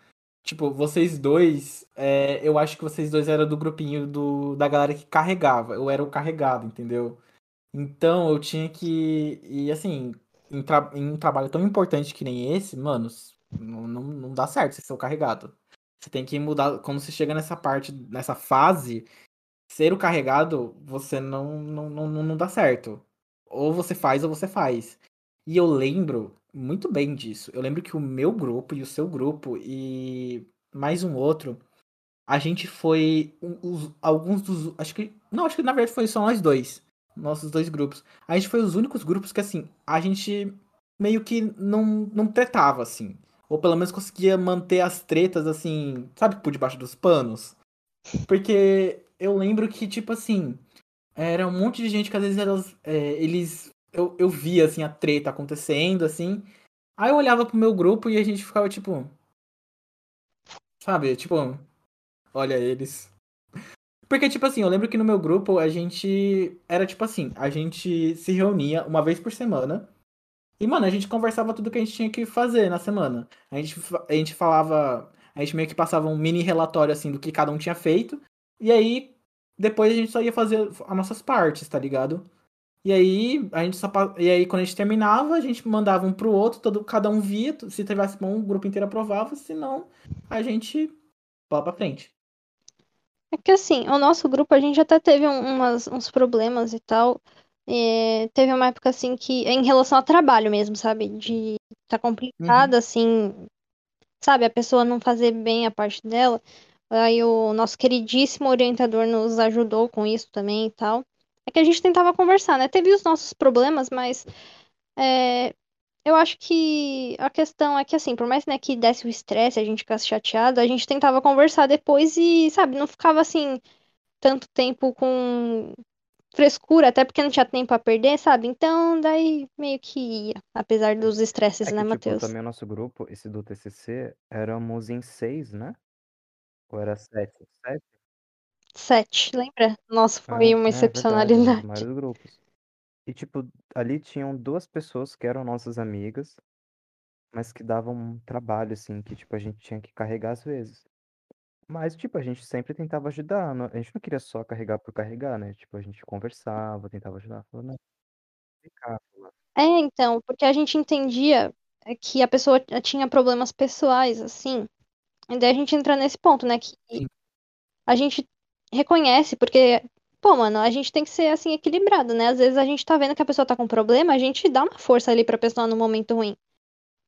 Tipo, vocês dois, é, eu acho que vocês dois eram do grupinho do, da galera que carregava. Eu era o carregado, entendeu? Então eu tinha que. E assim, em, tra- em um trabalho tão importante que nem esse, mano, não, não, não dá certo você ser o carregado. Você tem que mudar. Quando você chega nessa parte, nessa fase, ser o carregado, você não, não, não, não dá certo. Ou você faz ou você faz. E eu lembro muito bem disso. Eu lembro que o meu grupo e o seu grupo e mais um outro, a gente foi os- alguns dos. Acho que. Não, acho que na verdade foi só nós dois. Nossos dois grupos. A gente foi os únicos grupos que, assim, a gente meio que não, não tretava, assim. Ou pelo menos conseguia manter as tretas, assim, sabe, por debaixo dos panos. Porque eu lembro que, tipo assim, era um monte de gente que às vezes elas, é, eles. Eu, eu via, assim, a treta acontecendo, assim. Aí eu olhava pro meu grupo e a gente ficava, tipo. Sabe? Tipo, olha eles. Porque, tipo assim, eu lembro que no meu grupo a gente. Era tipo assim, a gente se reunia uma vez por semana. E, mano, a gente conversava tudo que a gente tinha que fazer na semana. A gente, a gente falava. A gente meio que passava um mini relatório, assim, do que cada um tinha feito. E aí, depois a gente só ia fazer as nossas partes, tá ligado? E aí, a gente só, e aí, quando a gente terminava, a gente mandava um pro outro, todo, cada um via. Se tivesse bom, o grupo inteiro aprovava. Se não, a gente bola pra frente. É que assim, o nosso grupo a gente até teve um- umas, uns problemas e tal. É, teve uma época assim que, em relação ao trabalho mesmo, sabe? De tá complicado, assim, sabe? A pessoa não fazer bem a parte dela. Aí o nosso queridíssimo orientador nos ajudou com isso também e tal. É que a gente tentava conversar, né? Teve os nossos problemas, mas é, eu acho que a questão é que, assim, por mais, né, que desse o estresse, a gente ficasse chateado, a gente tentava conversar depois e, sabe, não ficava assim tanto tempo com frescura, até porque não tinha tempo a perder, sabe? Então, daí meio que ia, apesar dos estresses, é né, que, tipo, Matheus? também o nosso grupo, esse do TCC, éramos em seis, né? Ou era sete? Sete? Sete, lembra? Nossa, É, foi uma é verdade, excepcionalidade. vários grupos. E, tipo, ali tinham duas pessoas que eram nossas amigas, mas que davam um trabalho, assim, que, tipo, a gente tinha que carregar às vezes. Mas, tipo, a gente sempre tentava ajudar. não- A gente não queria só carregar por carregar, né? Tipo, a gente conversava, tentava ajudar. Falava, não, vem cá, fulano." É, então, porque a gente entendia é, que a pessoa tinha problemas pessoais, assim. E daí a gente entra nesse ponto, né? Que Sim. a gente reconhece, porque, pô, mano, a gente tem que ser, assim, equilibrado, né? Às vezes a gente tá vendo que a pessoa tá com problema, a gente dá uma força ali pra pessoa no momento ruim.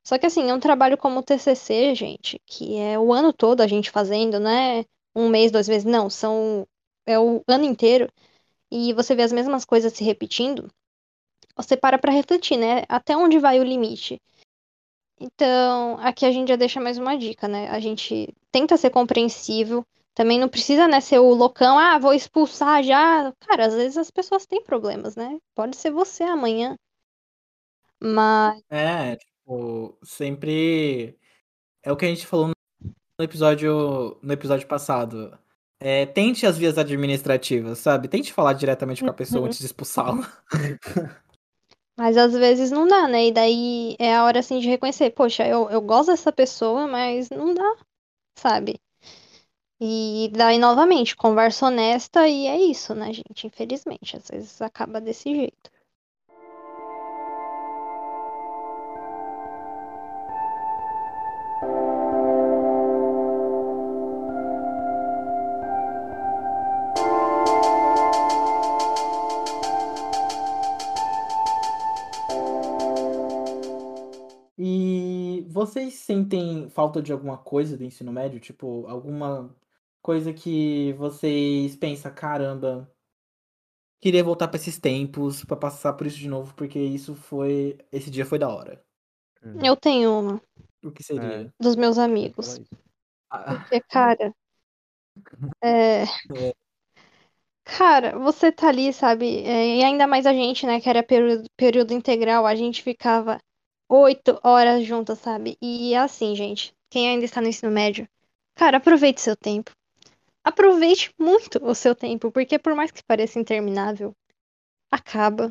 Só que, assim, é um trabalho como o TCC, gente, que é o ano todo a gente fazendo, não é um mês, dois meses, não, são. É o ano inteiro. E você vê as mesmas coisas se repetindo você para pra refletir, né? Até onde vai o limite? Então, aqui a gente já deixa mais uma dica, né? A gente tenta ser compreensível. Também não precisa, né, ser o loucão, ah, vou expulsar já. Cara, às vezes as pessoas têm problemas, né? Pode ser você amanhã. Mas, É, tipo, sempre. É o que a gente falou no episódio, no episódio passado. É, tente as vias administrativas, sabe? Tente falar diretamente com a pessoa Uhum. antes de expulsá-la. mas às vezes não dá, né? E daí é a hora, assim, de reconhecer. Poxa, eu, eu gosto dessa pessoa, mas não dá, sabe? E daí, novamente, conversa honesta e é isso, né, gente? Infelizmente, às vezes acaba desse jeito. E vocês sentem falta de alguma coisa do ensino médio? Tipo, alguma coisa que vocês pensam, caramba, queria voltar pra esses tempos, pra passar por isso de novo, porque isso foi. Esse dia foi da hora. Uhum. Eu tenho uma O que seria? dos meus amigos. Ah, Porque, cara, é... Cara, você tá ali, sabe? É, E ainda mais a gente, né, que era período, período integral, a gente ficava oito horas juntas, sabe? E é assim, gente, quem ainda está no ensino médio, cara, aproveite seu tempo. Aproveite muito o seu tempo, porque por mais que pareça interminável, acaba.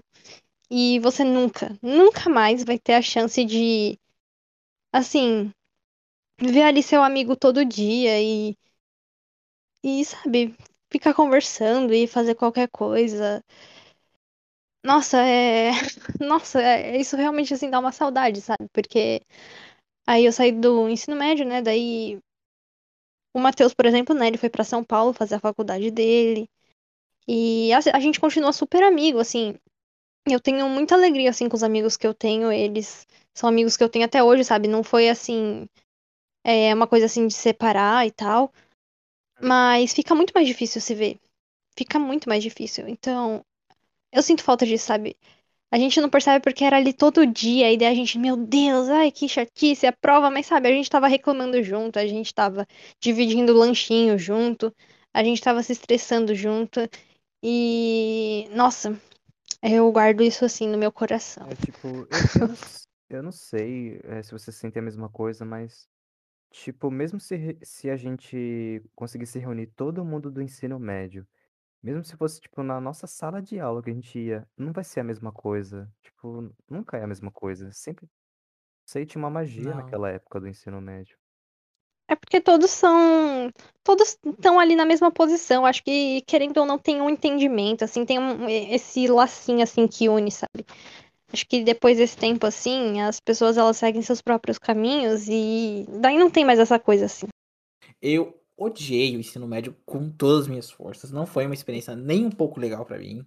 E você nunca, nunca mais vai ter a chance de, assim, ver ali seu amigo todo dia e, e sabe, ficar conversando e fazer qualquer coisa. Nossa, é. Nossa, é... isso realmente assim dá uma saudade, sabe? Porque aí eu saí do ensino médio, né? Daí o Matheus, por exemplo, né? Ele foi pra São Paulo fazer a faculdade dele. E a, a gente continua super amigo, assim. Eu tenho muita alegria, assim, com os amigos que eu tenho. Eles são amigos que eu tenho até hoje, sabe? Não foi assim. É uma coisa assim de separar e tal. Mas fica muito mais difícil se ver. Fica muito mais difícil. Então, eu sinto falta disso, sabe? A gente não percebe porque era ali todo dia, e daí a gente, meu Deus, ai, que chatice, a prova, mas sabe, a gente tava reclamando junto, a gente tava dividindo lanchinho junto, a gente tava se estressando junto, e nossa, eu guardo isso assim no meu coração. É tipo, eu, não, sei é, se você sente a mesma coisa, mas, tipo, mesmo se, se a gente conseguisse reunir todo mundo do ensino médio, mesmo se fosse, tipo, na nossa sala de aula que a gente ia, não vai ser a mesma coisa. Tipo, nunca é a mesma coisa. Sempre, sei, tinha uma magia Não. naquela época do ensino médio. É porque todos são. Todos estão ali na mesma posição. Acho que, querendo ou não, tem um entendimento, assim, tem um, esse lacinho, assim, que une, sabe? Acho que depois desse tempo, assim, as pessoas elas seguem seus próprios caminhos e daí não tem mais essa coisa, assim. Eu odiei o ensino médio com todas as minhas forças. Não foi uma experiência nem um pouco legal pra mim.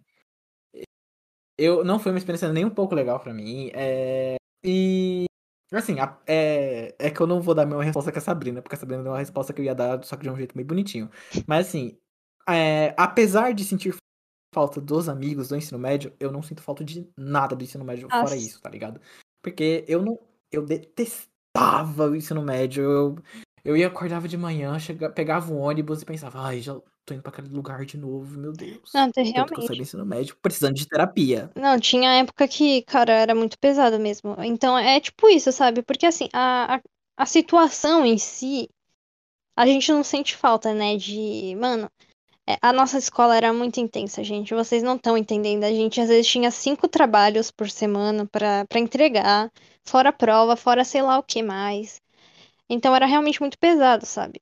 Eu não foi uma experiência nem um pouco legal pra mim. É... E assim, a- é... é que eu não vou dar a mesma resposta que a Sabrina, porque a Sabrina deu uma resposta que eu ia dar, só que de um jeito meio bonitinho. Mas assim, é, apesar de sentir falta dos amigos do ensino médio, eu não sinto falta de nada do ensino médio fora Nossa. isso, tá ligado? Porque eu não. Eu detestava o ensino médio. Eu, eu ia acordava de manhã, chega, pegava um ônibus e pensava, ai, já tô indo pra aquele lugar de novo, meu Deus. Não, tem que eu saí do realmente. ensino médio precisando de terapia. Não, tinha época que, cara, era muito pesado mesmo. Então é tipo isso, sabe? Porque assim, a, a, a situação em si, a gente não sente falta, né? De, mano, É, A nossa escola era muito intensa, gente. Vocês não estão entendendo. A gente às vezes tinha cinco trabalhos por semana para entregar, fora prova, fora sei lá o que mais. Então era realmente muito pesado, sabe?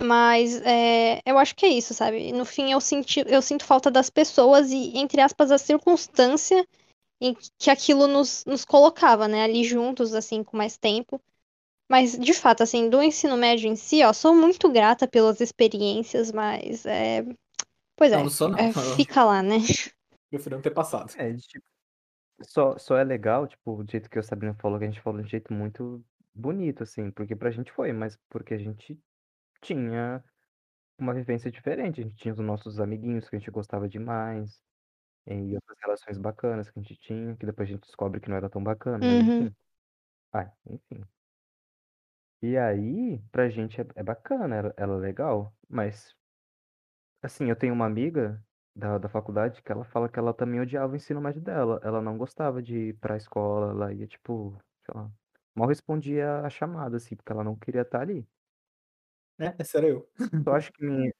Mas é, eu acho que é isso, sabe? No fim eu senti, eu sinto falta das pessoas e, entre aspas, a circunstância em que aquilo nos, nos colocava, né? Ali juntos, assim, com mais tempo. Mas, de fato, assim, do ensino médio em si, ó, sou muito grata pelas experiências, mas é. Pois é, Não, não sou não. é, fica lá, né? Prefiro não ter passado. É, de, tipo, só, só é legal, tipo, do jeito que a Sabrina falou, que a gente falou de um jeito muito bonito, assim, porque pra gente foi, mas porque a gente tinha uma vivência diferente, a gente tinha os nossos amiguinhos que a gente gostava demais, e outras relações bacanas que a gente tinha, que depois a gente descobre que não era tão bacana, mas Uhum. enfim. Ai, enfim. E aí, pra gente é, é bacana, ela, ela é legal, mas, assim, eu tenho uma amiga da, da faculdade que ela fala que ela também odiava o ensino médio dela. Ela não gostava de ir pra escola, ela ia, tipo, sei lá, mal respondia a chamada, assim, porque ela não queria estar ali. É, esse era eu. Eu acho que minha,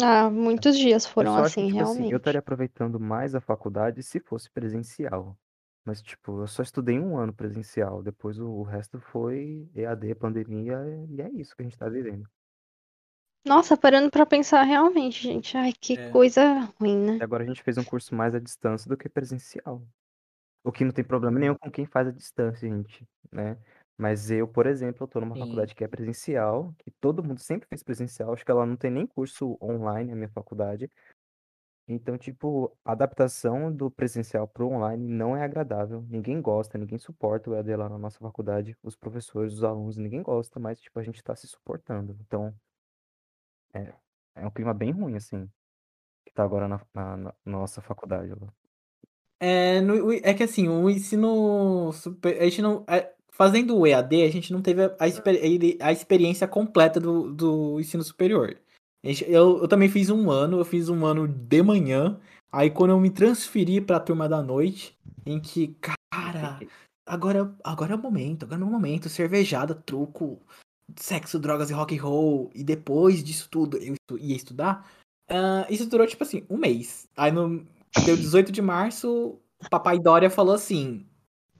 Ah, muitos dias eu foram só acho que, assim, tipo assim, eu realmente. estaria aproveitando mais a faculdade se fosse presencial. Mas, tipo, eu só estudei um ano presencial, depois o, o resto foi EAD, pandemia, e é isso que a gente tá vivendo. Nossa, parando pra pensar realmente, gente. Ai, que É. coisa ruim, né? E agora a gente fez um curso mais à distância do que presencial. O que não tem problema nenhum com quem faz à distância, gente, né? Mas eu, por exemplo, eu tô numa Sim. faculdade que é presencial, que todo mundo sempre fez presencial, acho que ela não tem nem curso online, a minha faculdade. Então, tipo, a adaptação do presencial pro online não é agradável. Ninguém gosta, ninguém suporta o EAD lá na nossa faculdade. Os professores, os alunos, ninguém gosta, mas, tipo, a gente tá se suportando. Então, é, é um clima bem ruim, assim, que tá agora na, na- na nossa faculdade. lá. É, no- é que assim, o ensino super, a gente não, é, fazendo o EAD, a gente não teve a, a ele- a experiência completa do, do ensino superior. A gente- eu, eu também fiz um ano, eu fiz um ano de manhã, aí quando eu me transferi pra turma da noite, em que, cara, agora, agora é o momento, agora é o momento, cervejada, truco, sexo, drogas e rock and roll, e depois disso tudo eu ia estudar, ah, isso durou tipo assim, um mês. Aí no, deu 18 de março, papai Dória falou assim: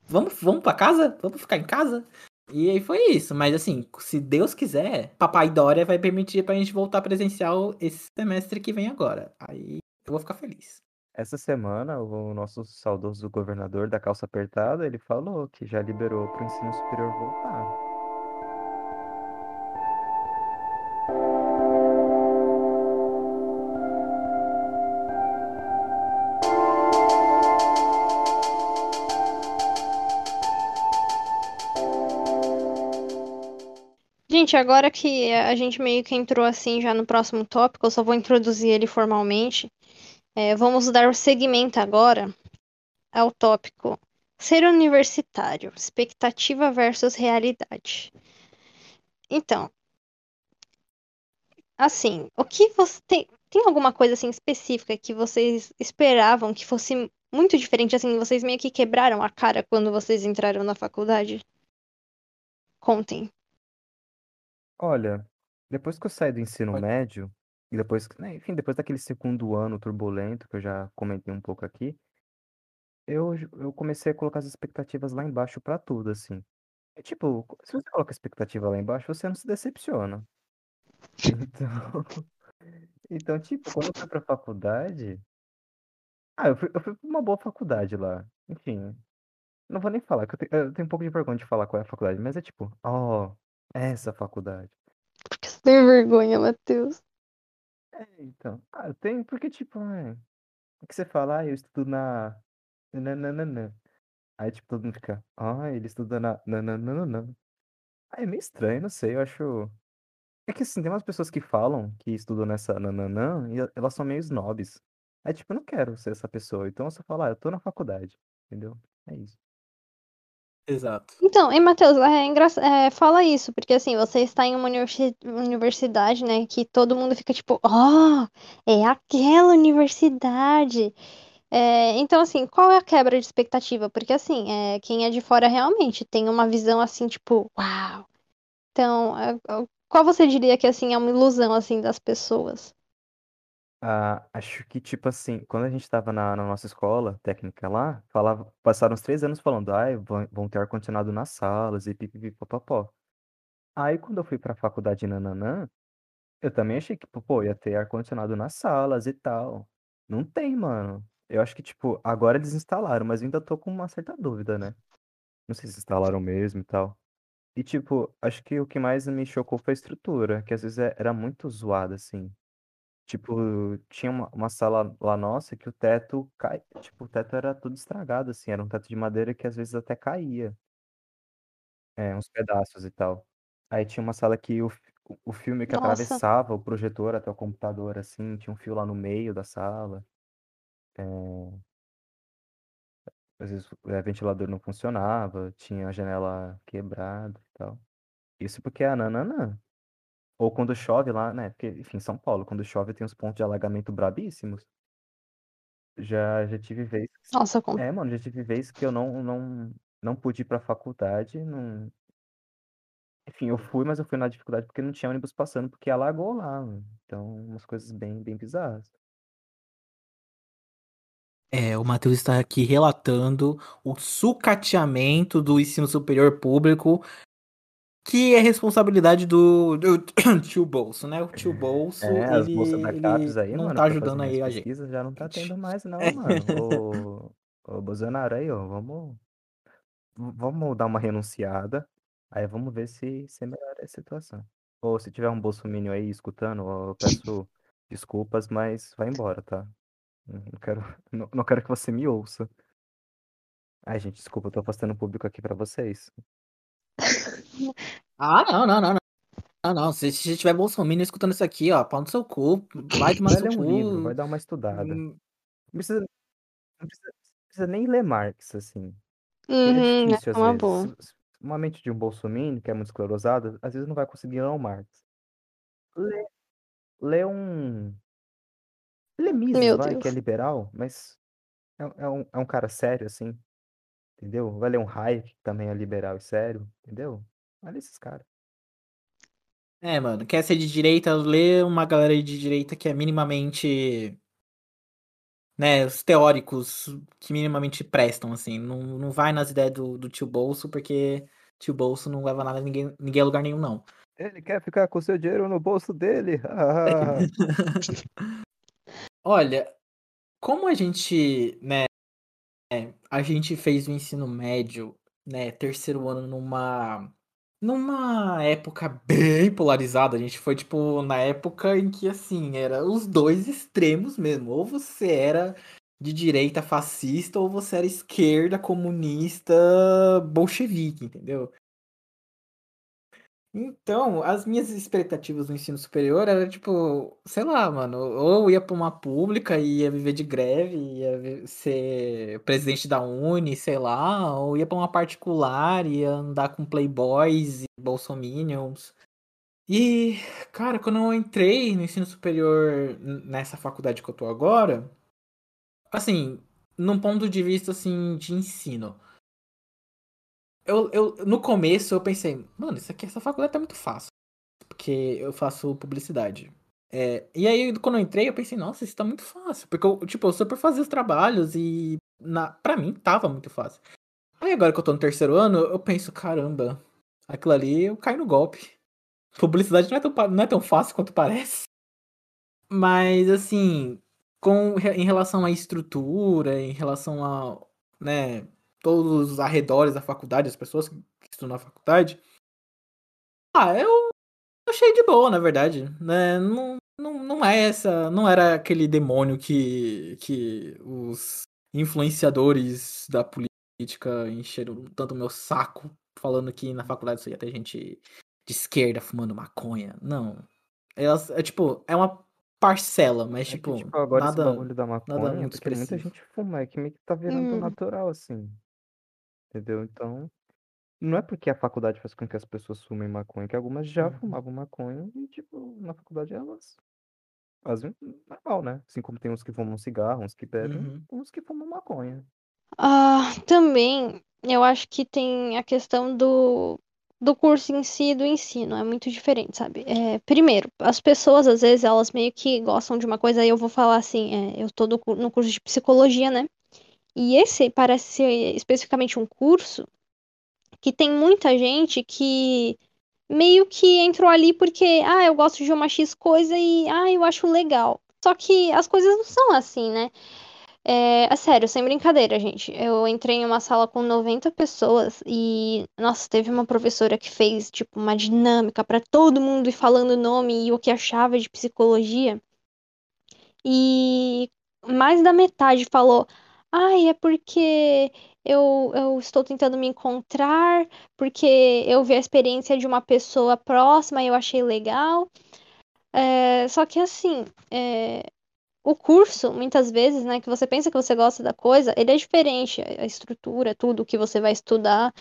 Vamos, vamos pra casa? Vamos ficar em casa? E aí foi isso. Mas assim, se Deus quiser, papai Dória vai permitir pra gente voltar presencial esse semestre que vem agora. Aí eu vou ficar feliz. Essa semana, o nosso saudoso governador da calça apertada, ele falou que já liberou para o ensino superior voltar. Gente, agora que a gente meio que entrou assim já no próximo tópico, eu só vou introduzir ele formalmente. É, vamos dar segmento agora ao tópico ser universitário, expectativa versus realidade. Então, assim, o que você tem, tem alguma coisa assim específica que vocês esperavam que fosse muito diferente assim, vocês meio que quebraram a cara quando vocês entraram na faculdade? Contem. Olha, depois que eu saí do ensino Pode- médio, e depois, né, enfim, depois daquele segundo ano turbulento que eu já comentei um pouco aqui, eu, eu comecei a colocar as expectativas lá embaixo para tudo, assim. É tipo, se você coloca a expectativa lá embaixo, você não se decepciona. Então, então tipo, quando eu fui pra faculdade, ah, eu fui, eu fui pra uma boa faculdade lá. Enfim, não vou nem falar, que eu, te- eu tenho um pouco de vergonha de falar qual é a faculdade, mas é tipo, ó, essa faculdade. Porque você tem vergonha, Matheus. É, então. Ah, eu tenho, porque tipo, é, é que você fala, ah, eu estudo na. Nananana. Aí, tipo, todo mundo fica, ah, ele estuda na. Nananana. Ah, é meio estranho, não sei, eu acho. É que assim, tem umas pessoas que falam que estudam nessa nananã e elas são meio snobs. Aí, tipo, eu não quero ser essa pessoa, então eu só falo, ah, eu tô na faculdade, entendeu? É isso. Exato. Então, e Matheus, é engra... é, fala isso, porque assim, você está em uma universi- universidade, né, que todo mundo fica tipo, ó, é aquela universidade. É, então, assim, qual é a quebra de expectativa? Porque assim, é, quem é de fora realmente tem uma visão assim, tipo, uau. Então, é, qual você diria que assim é uma ilusão assim das pessoas? Ah, acho que, tipo assim, quando a gente tava na, na nossa escola técnica lá, falava, passaram uns três anos falando, ai, vão, vão ter ar-condicionado nas salas e pipipi popopó. Aí, quando eu fui pra faculdade nananã, eu também achei que, pô, ia ter ar-condicionado nas salas e tal. Não tem, mano. Eu acho que, tipo, agora eles instalaram, mas eu ainda tô com uma certa dúvida, né? Não sei se instalaram mesmo e tal. E, tipo, acho que o que mais me chocou foi a estrutura, que às vezes é- era muito zoada, assim. Tipo, tinha uma, uma sala lá nossa que o teto cai, tipo, o teto era tudo estragado, assim, era um teto de madeira que às vezes até caía, é, uns pedaços e tal. Aí tinha uma sala que o, fi- o filme que Nossa. atravessava o projetor até o computador, assim, tinha um fio lá no meio da sala. É, às vezes o é, ventilador não funcionava, tinha a janela quebrada e tal. Isso porque é a nananã. Ou quando chove lá, né? Porque, enfim, São Paulo, quando chove tem uns pontos de alagamento brabíssimos. Já, já tive vez. Nossa, com... É, mano, já tive vez que eu não, não, não pude ir pra faculdade. Não... Enfim, eu fui, mas eu fui na dificuldade porque não tinha ônibus passando, porque alagou lá. mano. Então, umas coisas bem, bem bizarras. É, o Matheus está aqui relatando o sucateamento do ensino superior público, que é responsabilidade do, do tio Bolso, né? O tio Bolso, É, as ele, bolsas da CAPES aí, não mano, tá ajudando aí a gente. já não tá tendo mais, não, mano. Ô, Bolsonaro aí, ó, vamos, vamos dar uma renunciada. Aí vamos ver se, se melhora a situação. Ou se tiver um bolsominion aí escutando, eu peço desculpas, mas vai embora, tá? Não quero, não, não quero que você me ouça. Ai, gente, desculpa, eu tô afastando o público aqui pra vocês. Ah, não, não, não, não. Não, não. Se, se tiver Bolsonaro escutando isso aqui, ó, pau no seu cu, vai tomar Vai seu ler um livro, vai cu. dar uma estudada. Hum, Não precisa, não precisa, não precisa nem ler Marx, assim. É Uhum, difícil, às é uma vezes. boa. Uma mente de um bolsominion, que é muito esclerosada, às vezes não vai conseguir ler um Marx. Lê, lê um... Lê Mises, vai, que é liberal, mas é, é um, é um cara sério, assim, entendeu? Vai ler um Hayek, que também é liberal e sério, entendeu? Olha esses caras. É, mano, quer ser de direita, lê uma galera de direita que é minimamente. Né, os teóricos que minimamente prestam, assim. Não, não vai nas ideias do, do tio Bolso, porque tio Bolso não leva nada a ninguém, ninguém a lugar nenhum, não. Ele quer ficar com seu dinheiro no bolso dele. ah. Olha, como a gente, né, a gente fez o ensino médio, né, terceiro ano numa numa época bem polarizada, a gente foi tipo na época em que assim, era os dois extremos mesmo, ou você era de direita fascista ou você era esquerda comunista bolchevique, entendeu? Então, as minhas expectativas no ensino superior era tipo, sei lá, mano, ou ia pra uma pública e ia viver de greve, ia ser presidente da Uni, sei lá, ou ia pra uma particular, ia andar com playboys e bolsominions. E, cara, quando eu entrei no ensino superior nessa faculdade que eu tô agora, assim, num ponto de vista assim de ensino, eu, eu no começo eu pensei, mano, isso aqui essa faculdade tá muito fácil porque eu faço publicidade. É, e aí, quando eu entrei, eu pensei, nossa, isso tá muito fácil. Porque eu, tipo, eu por fazer os trabalhos e na, pra mim tava muito fácil. Aí agora que eu tô no terceiro ano, eu penso, caramba, aquilo ali eu caio no golpe. Publicidade não é tão, não é tão fácil quanto parece. Mas assim, com, em relação à estrutura, em relação a, né, todos os arredores da faculdade, as pessoas que estudam na faculdade, ah, eu achei de boa, na verdade. Né? Não, não, não é essa. Não era aquele demônio que, que os influenciadores da política encheram tanto o meu saco falando que na faculdade só ia ter gente de esquerda fumando maconha. Não. Elas, é tipo, é uma parcela, mas É que, tipo, tipo, agora esse nada, bagulho da nada maconha, muito porque muita gente fuma, é que meio que tá virando Hum. natural, assim. Entendeu? Então, não é porque a faculdade faz com que as pessoas fumem maconha, que algumas já Uhum. fumavam maconha e, tipo, na faculdade elas fazem normal, né? Assim como tem uns que fumam cigarro, uns que bebem, Uhum. uns que fumam maconha. Ah, também, eu acho que tem a questão do do curso em si e do ensino. É muito diferente, sabe? É, primeiro, as pessoas, às vezes, elas meio que gostam de uma coisa, aí eu vou falar assim, é, eu tô do cu- no curso de psicologia, né? E esse parece ser especificamente um curso que tem muita gente que meio que entrou ali porque, ah, eu gosto de uma X coisa e, ah, eu acho legal. Só que as coisas não são assim, né? É, é sério, sem brincadeira, gente. Eu entrei em uma sala com 90 pessoas e, nossa, teve uma professora que fez, tipo, uma dinâmica pra todo mundo ir falando o nome e o que achava de psicologia. E mais da metade falou: Ai, é porque eu, eu estou tentando me encontrar, porque eu vi a experiência de uma pessoa próxima e eu achei legal. É, só que assim, é, o curso, muitas vezes, né, que você pensa que você gosta da coisa, ele é diferente, a estrutura, tudo que você vai estudar.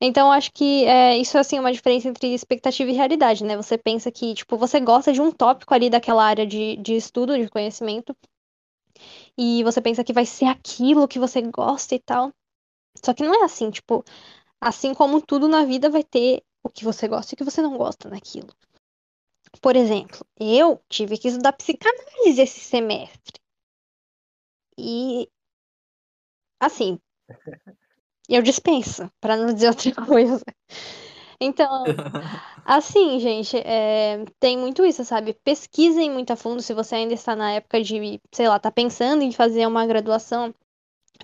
Então, acho que é, isso é, assim, uma diferença entre expectativa e realidade, né? Você pensa que, tipo, você gosta de um tópico ali daquela área de, de estudo, de conhecimento, e você pensa que vai ser aquilo que você gosta e tal. Só que não é assim, tipo, assim como tudo na vida vai ter o que você gosta e o que você não gosta naquilo. Por exemplo, eu tive que estudar psicanálise esse semestre. E assim, eu dispenso, para não dizer outra coisa. Então, assim, gente, é, tem muito isso, sabe? Pesquisem muito a fundo se você ainda está na época de, sei lá, tá pensando em fazer uma graduação.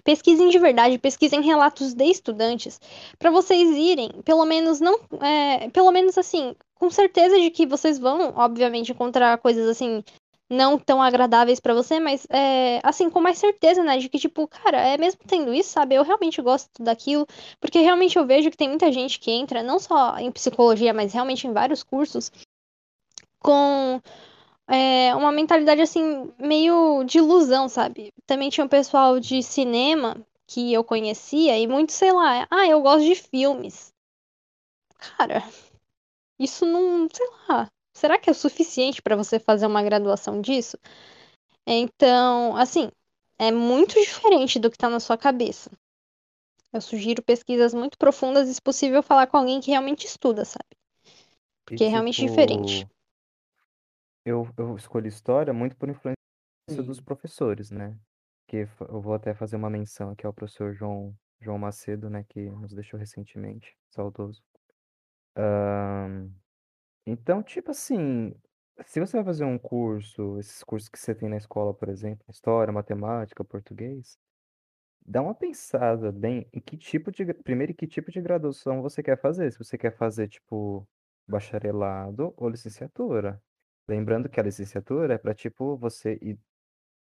Pesquisem de verdade, pesquisem relatos de estudantes, para vocês irem, pelo menos não, é, pelo menos assim, com certeza de que vocês vão, obviamente, encontrar coisas assim não tão agradáveis pra você, mas é, assim, com mais certeza, né, de que tipo, cara, é mesmo tendo isso, sabe? Eu realmente gosto daquilo, porque realmente eu vejo que tem muita gente que entra não só em psicologia, mas realmente em vários cursos com é, uma mentalidade assim, meio de ilusão, sabe? Também tinha um pessoal de cinema que eu conhecia e muito, sei lá, ah, eu gosto de filmes. Cara, isso não, sei lá, será que é o suficiente pra você fazer uma graduação disso? Então, assim, é muito diferente do que tá na sua cabeça. Eu sugiro pesquisas muito profundas e, se possível, falar com alguém que realmente estuda, sabe? E, Porque é realmente diferente. tipo, eu, eu escolhi história muito por influência dos Sim. professores, né? Que eu vou até fazer uma menção aqui ao professor João, João Macedo, né? Que nos deixou recentemente, saudoso. Ahn, então, tipo assim, se você vai fazer um curso, esses cursos que você tem na escola, por exemplo, história, matemática, português, dá uma pensada bem em que tipo de, primeiro, em que tipo de graduação você quer fazer. Se você quer fazer, tipo, bacharelado ou licenciatura. Lembrando que a licenciatura é para, tipo, você ir,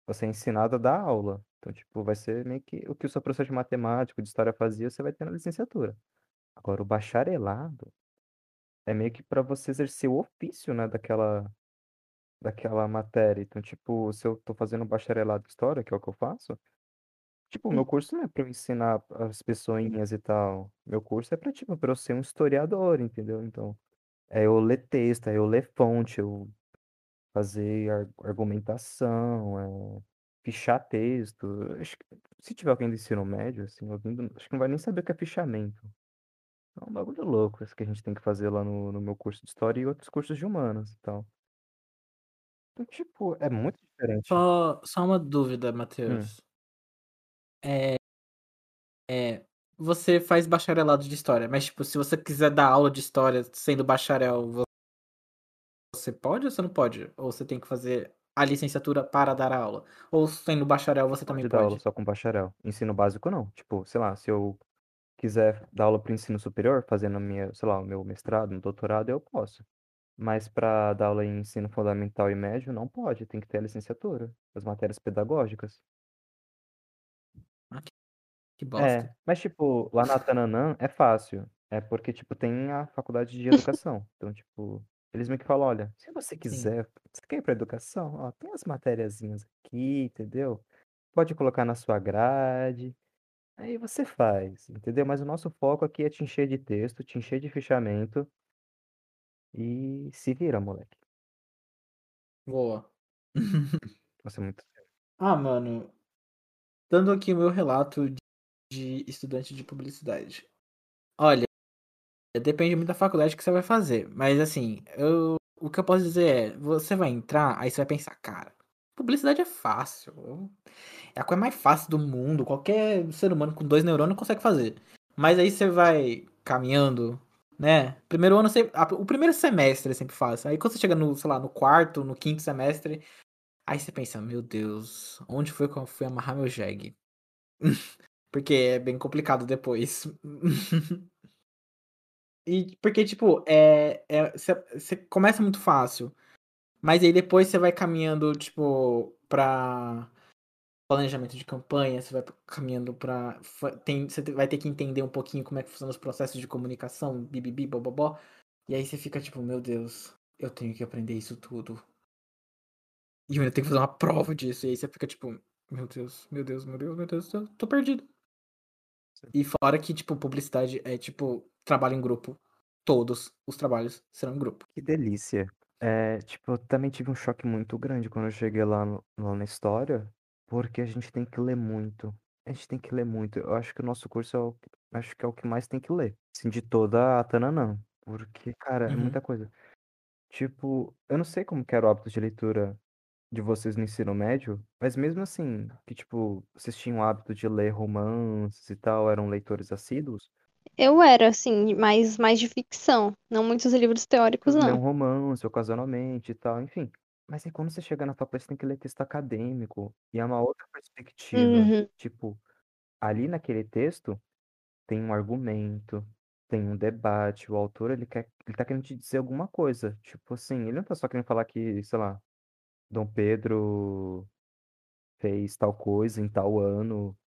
você é ensinado a dar aula. Então, tipo, vai ser meio que o que o seu professor de matemática, de história fazia, você vai ter na licenciatura. Agora, o bacharelado é meio que para você exercer o ofício, né, daquela, daquela matéria. Então, tipo, se eu tô fazendo bacharelado em história, que é o que eu faço, tipo, o meu curso não é para eu ensinar as pessoinhas e tal. Meu curso é para, tipo, para eu ser um historiador, entendeu? Então, é eu ler texto, é eu ler fonte, eu fazer ar- argumentação, é fichar texto. Acho que se tiver alguém do ensino médio, assim, ouvindo, acho que não vai nem saber o que é fichamento. É um bagulho louco esse que a gente tem que fazer lá no, no meu curso de história e outros cursos de humanas e tal. Então, tipo, é muito diferente. Só, só uma dúvida, Hum. Matheus. É, é, você faz bacharelado de história, mas tipo, se você quiser dar aula de história sendo bacharel, vo- você pode ou você não pode? Ou você tem que fazer a licenciatura para dar aula? Ou sendo bacharel você também Pode dar aula pode? só com bacharel. Ensino básico não. Tipo, sei lá, se eu quiser dar aula para ensino superior, fazendo minha, sei lá, o meu mestrado, meu doutorado, eu posso. Mas para dar aula em ensino fundamental e médio, não pode, tem que ter a licenciatura, as matérias pedagógicas. Ah, que, que bosta. É, mas tipo, lá na Tananã é fácil. É porque, tipo, tem a faculdade de educação. Então, tipo, eles meio que falam, olha, se você Sim. quiser, você quer ir pra educação? Ó, tem as matériazinhas aqui, entendeu? Pode colocar na sua grade. Aí você faz, entendeu? Mas o nosso foco aqui é te encher de texto, te encher de fichamento e se vira, moleque. Boa. Nossa, é muito. Ah, mano, dando aqui o meu relato de- de estudante de publicidade. Olha, Depende muito da faculdade que você vai fazer. Mas assim, eu, o que eu posso dizer é, você vai entrar, aí você vai pensar, cara, publicidade é fácil. É a coisa mais fácil do mundo. Qualquer ser humano com dois neurônios consegue fazer. Mas aí você vai caminhando, né? Primeiro ano, você, o primeiro semestre é sempre fácil. Aí quando você chega no, sei lá, no quarto, no quinto semestre, aí você pensa, meu Deus, onde foi que eu fui amarrar meu jegue? Porque é bem complicado depois. e porque, tipo, é. Você é, começa muito fácil. Mas aí depois você vai caminhando, tipo, pra planejamento de campanha, você vai caminhando pra. Tem, você vai ter que entender um pouquinho como é que funcionam os processos de comunicação, bibibi, bobobó. E aí você fica tipo, meu Deus, eu tenho que aprender isso tudo. E eu ainda tenho que fazer uma prova disso. E aí você fica tipo, meu Deus, meu Deus, meu Deus, meu Deus, eu tô perdido. E fora que, tipo, publicidade é tipo trabalho em grupo. Todos os trabalhos serão em grupo. Que delícia. É, tipo, eu também tive um choque muito grande quando eu cheguei lá, no, lá na história, porque a gente tem que ler muito. A gente tem que ler muito. Eu acho que o nosso curso é o, acho que é o que mais tem que ler. Assim, de toda a Tananã. Porque, cara, é Uhum. muita coisa. Tipo, eu não sei como que era o hábito de leitura de vocês no ensino médio, mas mesmo assim, que tipo, vocês tinham o hábito de ler romances e tal, eram leitores assíduos, Eu era, assim, mais, mais de ficção, não muitos livros teóricos, ler um não. romance ocasionalmente e tal, enfim. Mas aí quando você chega na faculdade, você tem que ler texto acadêmico, e é uma outra perspectiva. Uhum. Tipo, ali naquele texto tem um argumento, tem um debate, o autor ele quer, ele tá querendo te dizer alguma coisa. Tipo assim, ele não tá só querendo falar que, sei lá, Dom Pedro fez tal coisa em tal ano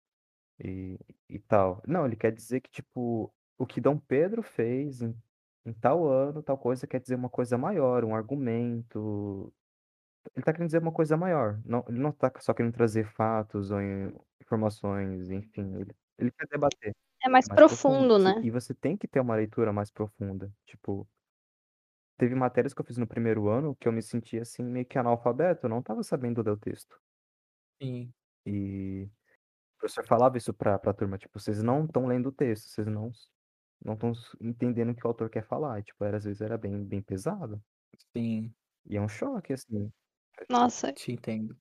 e, e tal. Não, ele quer dizer que, tipo, o que Dom Pedro fez em, em tal ano, tal coisa, quer dizer uma coisa maior, um argumento. Ele tá querendo dizer uma coisa maior. Não, ele não tá só querendo trazer fatos ou in- informações, enfim. Ele, ele quer debater. É mais mais profundo. profundo, né? E você tem que ter uma leitura mais profunda. Tipo, teve matérias que eu fiz no primeiro ano que eu me sentia assim, meio que analfabeto, eu não tava sabendo ler o texto. Sim. E professor falava isso pra, pra turma, tipo, vocês não estão lendo o texto, vocês não não estão entendendo o que o autor quer falar. E, tipo, era, às vezes era bem, bem pesado. Sim, E é um choque, assim. Nossa, te entendo.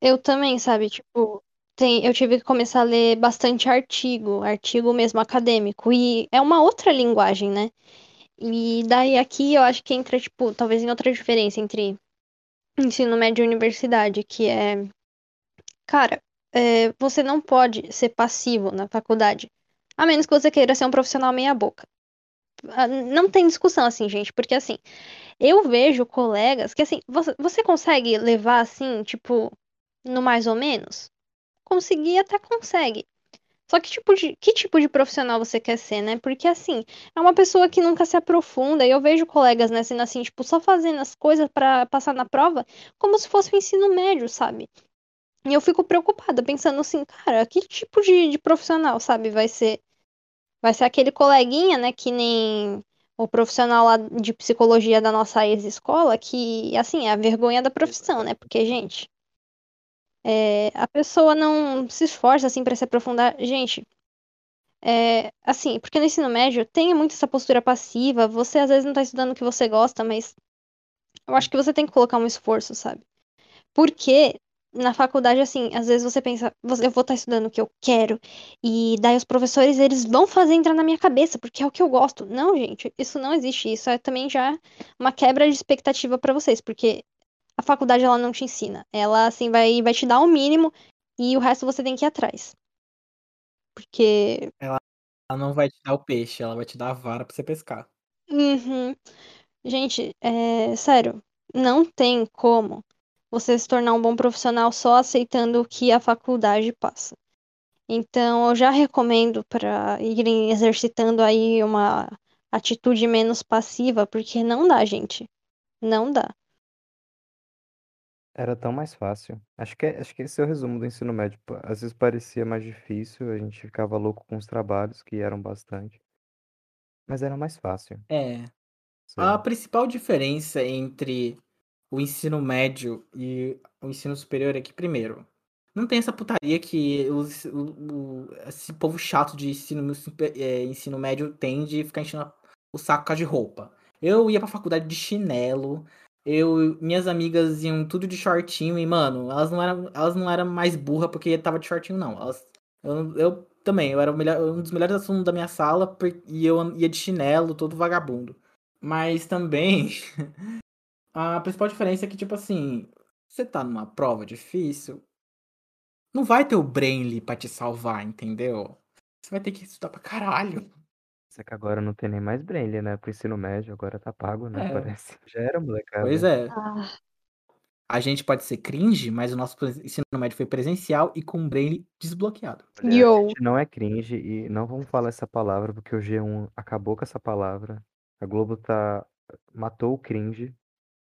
eu também, sabe? Tipo, tem, eu tive que começar a ler bastante artigo, artigo mesmo acadêmico, e é uma outra linguagem, né? E daí aqui eu acho que entra, tipo, talvez em outra diferença entre ensino médio e universidade, que é, cara, é, você não pode ser passivo na faculdade, a menos que você queira ser um profissional meia-boca. Ah, Não tem discussão assim, gente, porque assim, eu vejo colegas que assim, você, você consegue levar assim, tipo, no mais ou menos? Conseguir até consegue. Só que tipo de, que tipo de profissional você quer ser, né? Porque assim, é uma pessoa que nunca se aprofunda. E eu vejo colegas, né, sendo assim, tipo, só fazendo as coisas pra passar na prova, como se fosse o ensino médio, sabe? E eu fico preocupada, pensando assim, cara, que tipo de, de profissional, sabe, vai ser? Vai ser aquele coleguinha, né, que nem o profissional lá de psicologia da nossa ex-escola, que, assim, é a vergonha da profissão, né? Porque, gente, é, a pessoa não se esforça, assim, pra se aprofundar. Gente, é, assim, porque no ensino médio tem muito essa postura passiva, você às vezes não tá estudando o que você gosta, mas eu acho que você tem que colocar um esforço, sabe? Porque na faculdade, assim, às vezes você pensa, "Você- eu vou estar estudando o que eu quero, e daí os professores, eles vão fazer entrar na minha cabeça, porque é o que eu gosto. Não, gente, isso não existe. Isso é também já uma quebra de expectativa pra vocês, porque a faculdade, ela não te ensina. Ela, assim, vai, vai te dar o mínimo, e o resto você tem que ir atrás. Porque Ela não vai te dar o peixe, ela vai te dar a vara pra você pescar. Uhum. Gente, é sério, não tem como você se tornar um bom profissional só aceitando o que a faculdade passa. Então, eu já recomendo para irem exercitando aí uma atitude menos passiva, porque não dá, gente. Não dá. Era tão mais fácil. Acho que, é- acho que esse é o resumo do ensino médio. Às vezes parecia mais difícil, a gente ficava louco com os trabalhos, que eram bastante. Mas era mais fácil. É. sei. A principal diferença entre o ensino médio e o ensino superior que, primeiro, Não tem essa putaria que os, o, o- esse povo chato de ensino, é, ensino médio tem de ficar enchendo o saco de roupa. Eu ia pra faculdade de chinelo, eu, minhas amigas iam tudo de shortinho e, mano, elas não eram, elas não eram mais burra porque tava de shortinho, não. Elas, eu, eu também, eu era melhor, um dos melhores assuntos da minha sala e eu ia de chinelo, todo vagabundo. Mas também, a principal diferença é que, tipo assim, você tá numa prova difícil, não vai ter o Brainly pra te salvar, entendeu? Você vai ter que estudar pra caralho. Só que agora não tem nem mais Braille, né? Pro ensino médio, agora tá pago, né? É. Parece. Já era molecada. Pois é. Ah, A gente pode ser cringe, mas o nosso ensino médio foi presencial e com o Brainly desbloqueado. Olha, Yo. a gente não é cringe e não vamos falar essa palavra porque o G1 acabou com essa palavra. A Globo tá matou o cringe,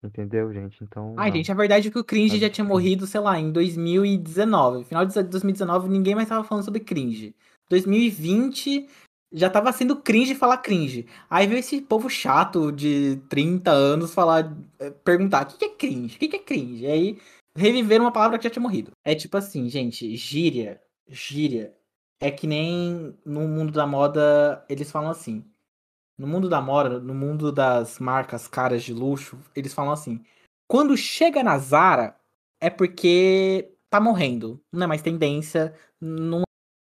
entendeu, gente? Então, Ai, não. gente, a verdade é que o cringe já tinha morrido, sei lá, em 2019. Final de 2019, ninguém mais tava falando sobre cringe. 2020 já tava sendo cringe falar cringe. Aí veio esse povo chato de 30 anos falar, eh, perguntar: o que é cringe? O que que é cringe? E aí reviveram uma palavra que já tinha morrido. É tipo assim, gente, gíria, gíria. É que nem no mundo da moda, eles falam assim. No mundo da moda, no mundo das marcas caras de luxo, eles falam assim: quando chega na Zara, é porque tá morrendo. Não é mais tendência, não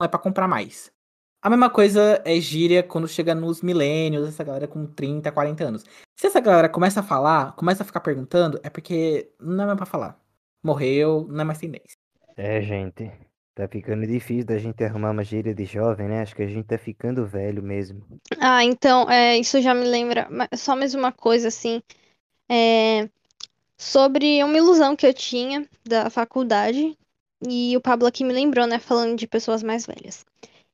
é pra comprar mais. A mesma coisa é gíria quando chega nos milênios, essa galera com 30, 40 anos. Se essa galera começa a falar, começa a ficar perguntando, é porque não é mais pra falar. Morreu, não é mais tendência. É, gente. Tá ficando difícil da gente arrumar uma gíria de jovem, né? Acho que a gente tá ficando velho mesmo. Ah, então, é, isso já me lembra. Só mais uma coisa, assim. é, sobre uma ilusão que eu tinha da faculdade. E o Pablo aqui me lembrou, né? Falando de pessoas mais velhas.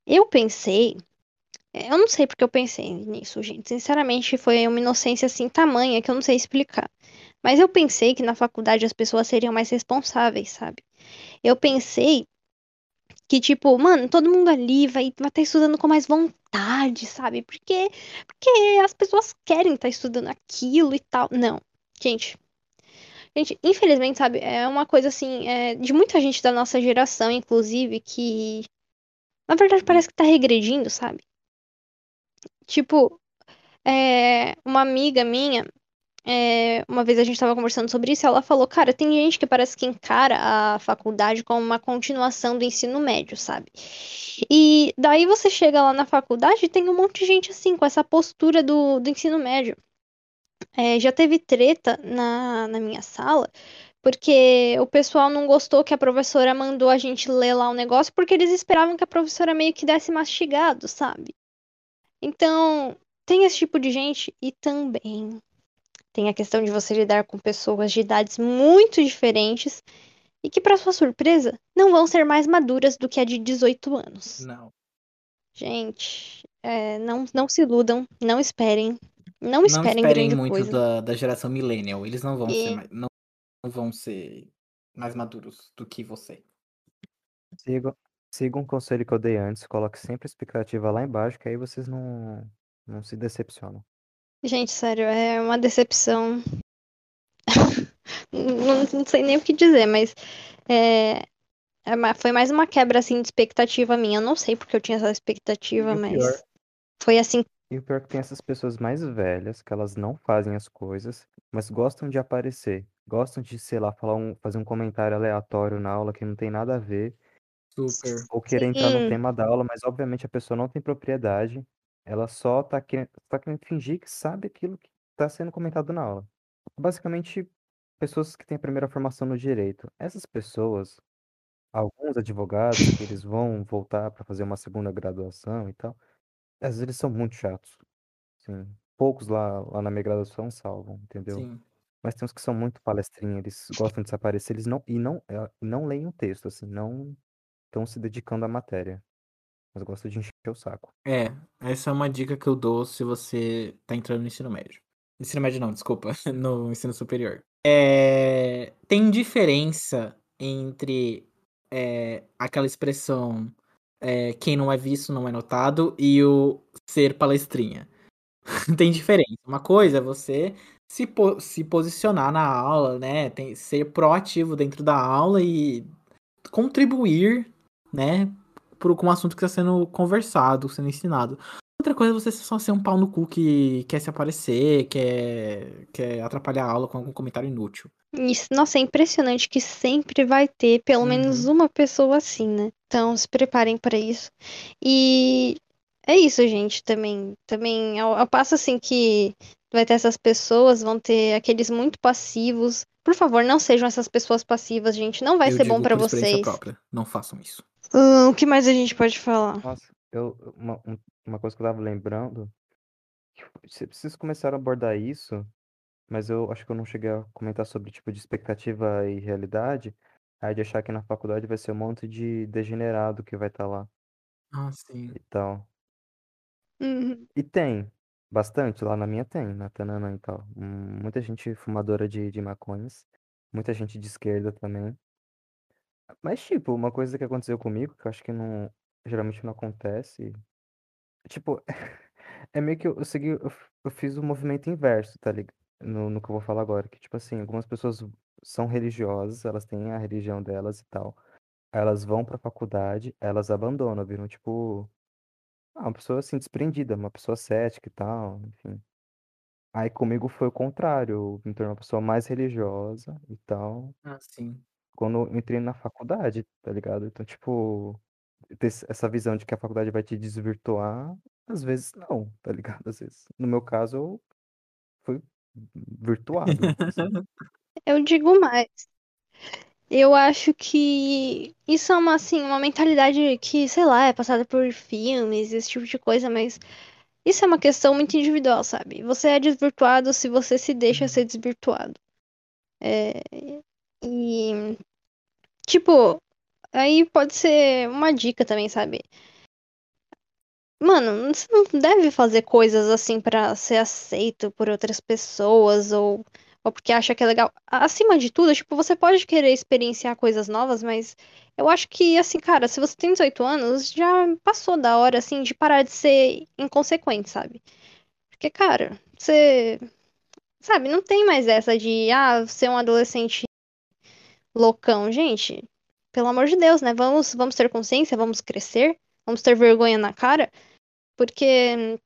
Eu pensei. é, Eu não sei porque eu pensei nisso, gente. Sinceramente, foi uma inocência assim tamanha que eu não sei explicar. Mas eu pensei que na faculdade as pessoas seriam mais responsáveis, sabe? Eu pensei que, tipo, mano, todo mundo ali vai vai estar estudando com mais vontade, sabe? Porque, porque as pessoas querem estar estudando aquilo e tal. Não, gente. Gente, infelizmente, sabe, é uma coisa assim, é, de muita gente da nossa geração, inclusive, que na verdade parece que tá regredindo, sabe? Tipo, é, uma amiga minha, é, uma vez a gente tava conversando sobre isso, ela falou, cara, tem gente que parece que encara a faculdade como uma continuação do ensino médio, sabe? E daí você chega lá na faculdade e tem um monte de gente assim, com essa postura do, do ensino médio. É, já teve treta na, na minha sala, porque o pessoal não gostou que a professora mandou a gente ler lá o negócio, porque eles esperavam que a professora meio que desse mastigado, sabe? Então, tem esse tipo de gente e também tem a questão de você lidar com pessoas de idades muito diferentes e que, para sua surpresa, não vão ser mais maduras do que a de 18 anos. Não. Gente, é, não, não se iludam, não esperem. Não Não esperem esperem grande muito coisa. da, da geração millennial. Eles não vão E- ser mais, não, não vão ser mais maduros do que você. Sigam, sigam um conselho que eu dei antes, coloque sempre a expectativa lá embaixo, que aí vocês não, não se decepcionam. Gente, sério, é uma decepção. Não, não sei nem o que dizer, mas é, é foi mais uma quebra assim de expectativa minha. Eu não sei porque eu tinha essa expectativa, mas pior- foi assim. E o pior é que tem essas pessoas mais velhas, que elas não fazem as coisas, mas gostam de aparecer. Gostam de, sei lá, falar um, fazer um comentário aleatório na aula que não tem nada a ver, Super. ou querer entrar no Sim. tema da aula, mas obviamente a pessoa não tem propriedade, ela só tá querendo, tá querendo fingir que sabe aquilo que tá sendo comentado na aula. Basicamente, pessoas que têm a primeira formação no direito. Essas pessoas, alguns advogados que eles vão voltar para fazer uma segunda graduação e tal, às vezes eles são muito chatos. Sim. Poucos lá, lá na minha graduação salvam, entendeu? Sim. Mas tem uns que são muito palestrinha, eles gostam de se aparecer, eles não e não é, e não leem o texto, assim, não estão se dedicando à matéria. Mas gostam de encher o saco. É, essa é uma dica que eu dou se você tá entrando no ensino médio. Ensino médio não, desculpa, no ensino superior. É, tem diferença entre é, aquela expressão é, quem não é visto não é notado e o ser palestrinha. tem diferença. Uma coisa é você se, po- se posicionar na aula, né? Tem, ser proativo dentro da aula e contribuir, né, por, com um assunto que está sendo conversado, sendo ensinado. Outra coisa é você só ser um pau no cu que quer se aparecer, quer, quer atrapalhar a aula com algum comentário inútil. Isso, nossa, é impressionante que sempre vai ter pelo Uhum. menos uma pessoa assim, né? Então se preparem para isso. E é isso, gente, também. Também ao, ao passo assim que vai ter essas pessoas, vão ter aqueles muito passivos. Por favor, não sejam essas pessoas passivas, gente. Não vai Eu ser bom para vocês. própria. Não façam isso. Ahn, o que mais a gente pode falar? Nossa, eu, uma, um- uma coisa que eu tava lembrando, vocês começaram a abordar isso, mas eu acho que eu não cheguei a comentar sobre tipo de expectativa e realidade, aí de achar que na faculdade vai ser um monte de degenerado que vai estar lá Ah, sim. e tal. Uhum. E tem, bastante, lá na minha tem, na Tananã e tal. Muita gente fumadora de, de maconhas, muita gente de esquerda também. Mas, tipo, uma coisa que aconteceu comigo, que eu acho que não, geralmente não acontece, tipo, é meio que eu, eu segui, eu, eu fiz o movimento inverso, tá ligado? No, no que eu vou falar agora, que, tipo assim, algumas pessoas são religiosas, elas têm a religião delas e tal. Elas vão pra faculdade, elas abandonam, viram, tipo, ah, uma pessoa assim, desprendida, uma pessoa cética e tal, enfim. Aí comigo foi o contrário, eu me tornei uma pessoa mais religiosa e tal, Ah, sim. Quando eu entrei na faculdade, tá ligado? Então, tipo, ter esse- essa visão de que a faculdade vai te desvirtuar, às vezes não, tá ligado? Às vezes. No meu caso, eu fui virtuado, assim. Eu digo mais. Eu acho que isso é uma, assim, uma mentalidade que, sei lá, é passada por filmes, esse tipo de coisa, mas isso é uma questão muito individual, sabe? Você é desvirtuado se você se deixa ser desvirtuado. É, e, tipo, aí pode ser uma dica também, sabe? Mano, você não deve fazer coisas assim pra ser aceito por outras pessoas ou, ou porque acha que é legal. Acima de tudo, tipo, você pode querer experienciar coisas novas, mas eu acho que, assim, cara, se você tem 18 anos, já passou da hora, assim, de parar de ser inconsequente, sabe? Porque, cara, você. Sabe, não tem mais essa de, ah, ser um adolescente loucão. Gente, pelo amor de Deus, né? Vamos, vamos ter consciência, vamos crescer, vamos ter vergonha na cara. Porque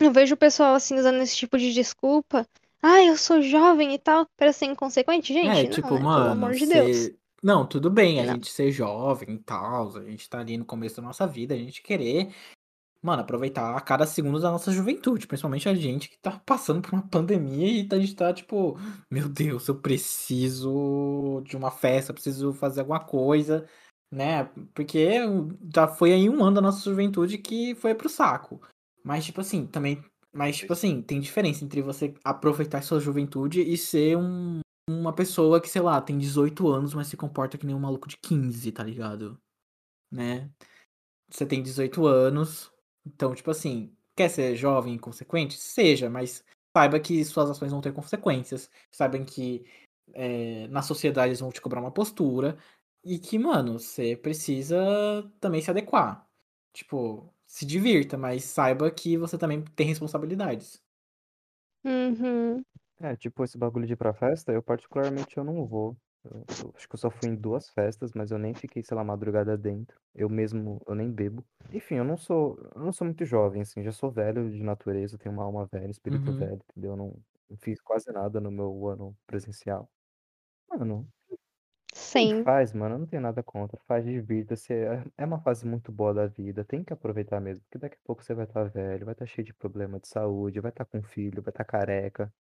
eu vejo o pessoal assim usando esse tipo de desculpa. Ah, eu sou jovem e tal, para ser inconsequente. Gente, É, não, tipo, né? Pelo mano, amor de Deus. Não, tudo bem a Não. gente ser jovem e tal, a gente tá ali no começo da nossa vida, a gente querer, mano, aproveitar a cada segundo da nossa juventude, principalmente a gente que tá passando por uma pandemia e a gente tá tipo, meu Deus, eu preciso de uma festa, preciso fazer alguma coisa, né? Porque já foi aí um ano da nossa juventude que foi pro saco. Mas, tipo assim, também. Mas, tipo assim, tem diferença entre você aproveitar sua juventude e ser um uma pessoa que, sei lá, tem 18 anos, mas se comporta que nem um maluco de 15, tá ligado? Né? Você tem 18 anos, então, tipo assim, quer ser jovem e inconsequente? Seja, mas saiba que suas ações vão ter consequências. Saibam que é, na sociedade eles vão te cobrar uma postura. E que, mano, você precisa também se adequar. Tipo, se divirta, mas saiba que você também tem responsabilidades. Uhum. É, tipo, esse bagulho de ir pra festa, eu particularmente eu não vou. Eu, eu acho que eu só fui em duas festas, mas eu nem fiquei, sei lá, madrugada dentro. Eu mesmo, eu nem bebo. Enfim, eu não sou, eu não sou muito jovem, assim, já sou velho de natureza, tenho uma alma velha, espírito Uhum. velho, entendeu? Eu não, não fiz quase nada no meu ano presencial. Mano, quem Sim. faz, mano, eu não tenho nada contra. Faz, divirta-se. É é uma fase muito boa da vida. Tem que aproveitar mesmo. Porque daqui a pouco você vai estar velho, vai estar cheio de problema de saúde, vai estar com filho, vai estar careca.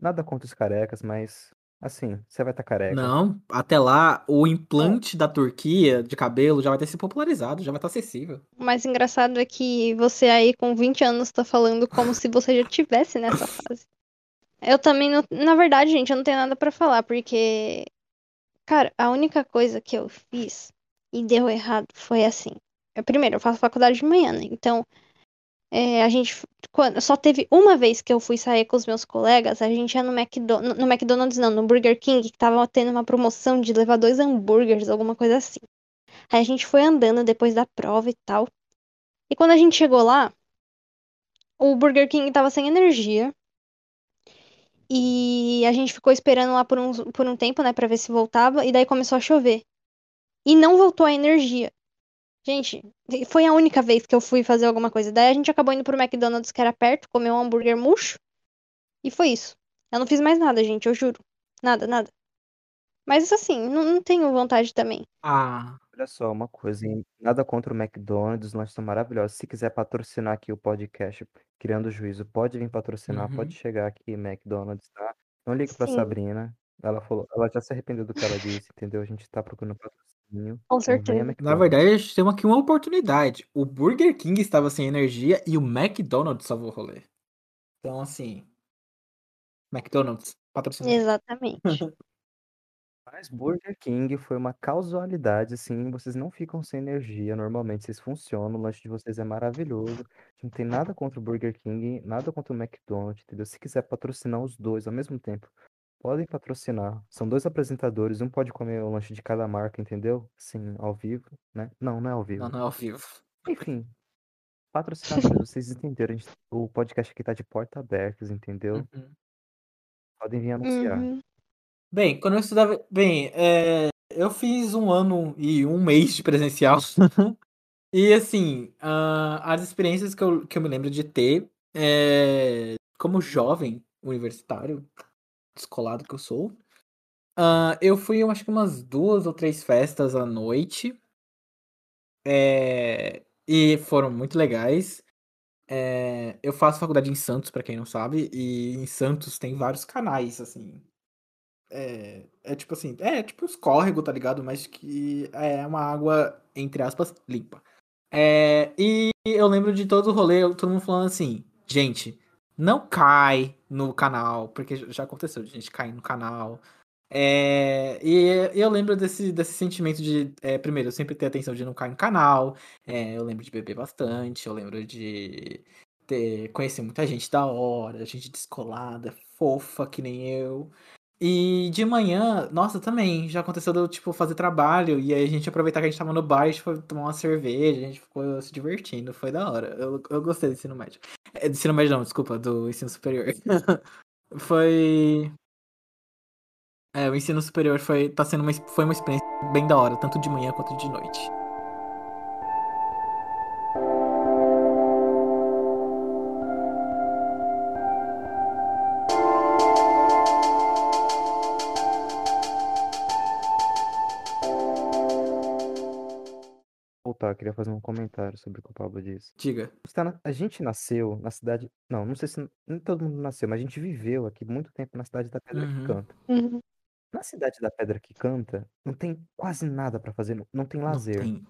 Nada contra os carecas, mas assim, você vai estar careca. Não, até lá, o implante da Turquia de cabelo já vai ter se popularizado, já vai estar acessível. O mais engraçado é que você aí com 20 anos tá falando como se você já tivesse nessa fase. Eu também não. Na verdade, gente, eu não tenho nada pra falar, porque. Cara, a única coisa que eu fiz e deu errado foi assim. Eu, primeiro, eu faço faculdade de manhã, né? Então, é, a gente. Quando, só teve uma vez que eu fui sair com os meus colegas, a gente ia no McDonald's. No McDonald's, não, no Burger King, que tava tendo uma promoção de levar dois hambúrgueres, alguma coisa assim. Aí a gente foi andando depois da prova e tal. E quando a gente chegou lá, o Burger King tava sem energia. E a gente ficou esperando lá por um, por um tempo, né, pra ver se voltava. E daí começou a chover. e não voltou a energia. Gente, foi a única vez que eu fui fazer alguma coisa. Daí a gente acabou indo pro McDonald's que era perto, comer um hambúrguer murcho. E foi isso. Eu não fiz mais nada, gente, eu juro. Nada, nada. Mas assim, não, não tenho vontade também. Ah, Olha só, uma coisa, hein? Nada contra o McDonald's, os lanches são maravilhosos. Se quiser patrocinar aqui o podcast Criando Juízo, pode vir patrocinar, Uhum. pode chegar aqui, McDonald's, tá? Não ligue pra Sim. Sabrina. Ela falou, ela já se arrependeu do que ela disse, entendeu? A gente tá procurando patrocínio. Com venha certeza. na verdade, a gente tem aqui uma oportunidade. O Burger King estava sem energia e o McDonald's salvou o rolê. Então, assim. McDonald's, patrocina. Exatamente. Mas Burger King foi uma causalidade, assim, vocês não ficam sem energia, normalmente vocês funcionam, o lanche de vocês é maravilhoso. A gente não tem nada contra o Burger King, nada contra o McDonald's, entendeu? Se quiser patrocinar os dois ao mesmo tempo, podem patrocinar. São dois apresentadores, um pode comer o lanche de cada marca, entendeu? Assim, ao vivo, né? Não, não é ao vivo. Não, não é ao vivo. Enfim, patrocinadores, vocês entenderam, gente- o podcast aqui tá de porta abertas, entendeu? Uhum. Podem vir anunciar. Uhum. Bem, quando eu estudava. Bem, é, eu fiz um ano e um mês de presencial. e assim, ah, as experiências que eu, que eu me lembro de ter é, como jovem universitário, descolado que eu sou, ah, eu fui, eu acho que umas duas ou três festas à noite. é, e foram muito legais. É, eu faço faculdade em Santos, pra quem não sabe, e em Santos tem vários canais, assim. É, é tipo assim, é tipo uns córrego, tá ligado? Mas que é uma água, entre aspas, limpa. É, e eu lembro de todo o rolê, todo mundo falando assim, gente, não cai no canal, porque já aconteceu de gente cair no canal. É, e eu lembro desse, desse sentimento de, é, primeiro, eu sempre ter atenção de não cair no canal, é, eu lembro de beber bastante, eu lembro de ter, conhecer muita gente da hora, gente descolada, fofa que nem eu. E de manhã, nossa, também, já aconteceu de eu, tipo, fazer trabalho, e aí a gente aproveitar que a gente tava no bar, gente foi tomar uma cerveja, a gente ficou se divertindo, foi da hora. Eu, eu gostei do ensino médio. É, do ensino médio não, desculpa, do ensino superior. foi... É, o ensino superior foi, tá sendo uma, foi uma experiência bem da hora, tanto de manhã quanto de noite. Queria fazer um comentário sobre o que o Pablo disse. Diga. Está na- A gente nasceu na cidade. Não, não sei se nem todo mundo nasceu, mas a gente viveu aqui muito tempo na cidade da Pedra que Uhum. Canta. Uhum. Na cidade da Pedra que Canta, não tem quase nada pra fazer, não- não tem Não lazer. tem.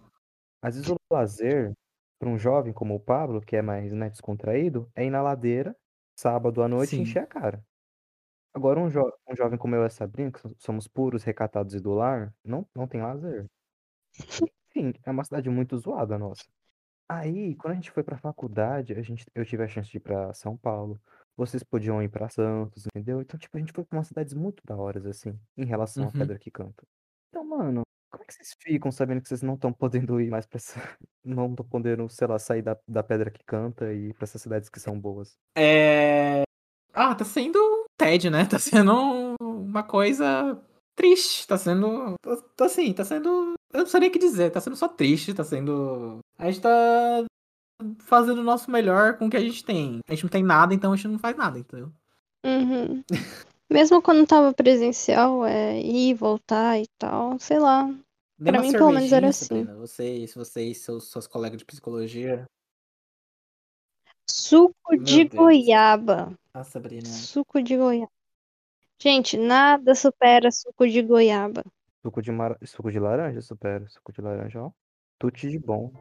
Às vezes o lazer, para um jovem como o Pablo, que é mais né, descontraído, é ir na ladeira, sábado à noite, e Sim. encher a cara. Agora, um, jo- um jovem como eu e a Sabrina, que so- somos puros, recatados e do lar, não, não tem lazer. Enfim, é uma cidade muito zoada a nossa. Aí, quando a gente foi pra faculdade, a gente, eu tive a chance de ir pra São Paulo. Vocês podiam ir pra Santos, entendeu? Então, tipo, a gente foi pra umas cidades muito da horas, assim, em relação à Uhum. Pedra que Canta. Então, mano, como é que vocês ficam sabendo que vocês não estão podendo ir mais pra essa... Não estão podendo, sei lá, sair da, da Pedra que Canta e ir pra essas cidades que são boas? É... Ah, tá sendo um TED, né? Tá sendo uma coisa triste. Tá sendo. Tá, tá assim, tá sendo. Eu não sei nem o que dizer. Tá sendo só triste. Tá sendo. A gente tá fazendo o nosso melhor com o que a gente tem. A gente não tem nada, então a gente não faz nada, entendeu? Uhum. Mesmo quando tava presencial, é ir, voltar e tal, sei lá. Nem Pra mim, pelo menos, era assim. Sabrina. Vocês, vocês, seus, seus colegas de psicologia. Suco Meu de Deus. goiaba. Ah, Sabrina. Suco de goiaba. Gente, nada supera suco de goiaba. Suco de, mar... Suco de laranja, supera. Suco de laranja, ó. Tutti de bom.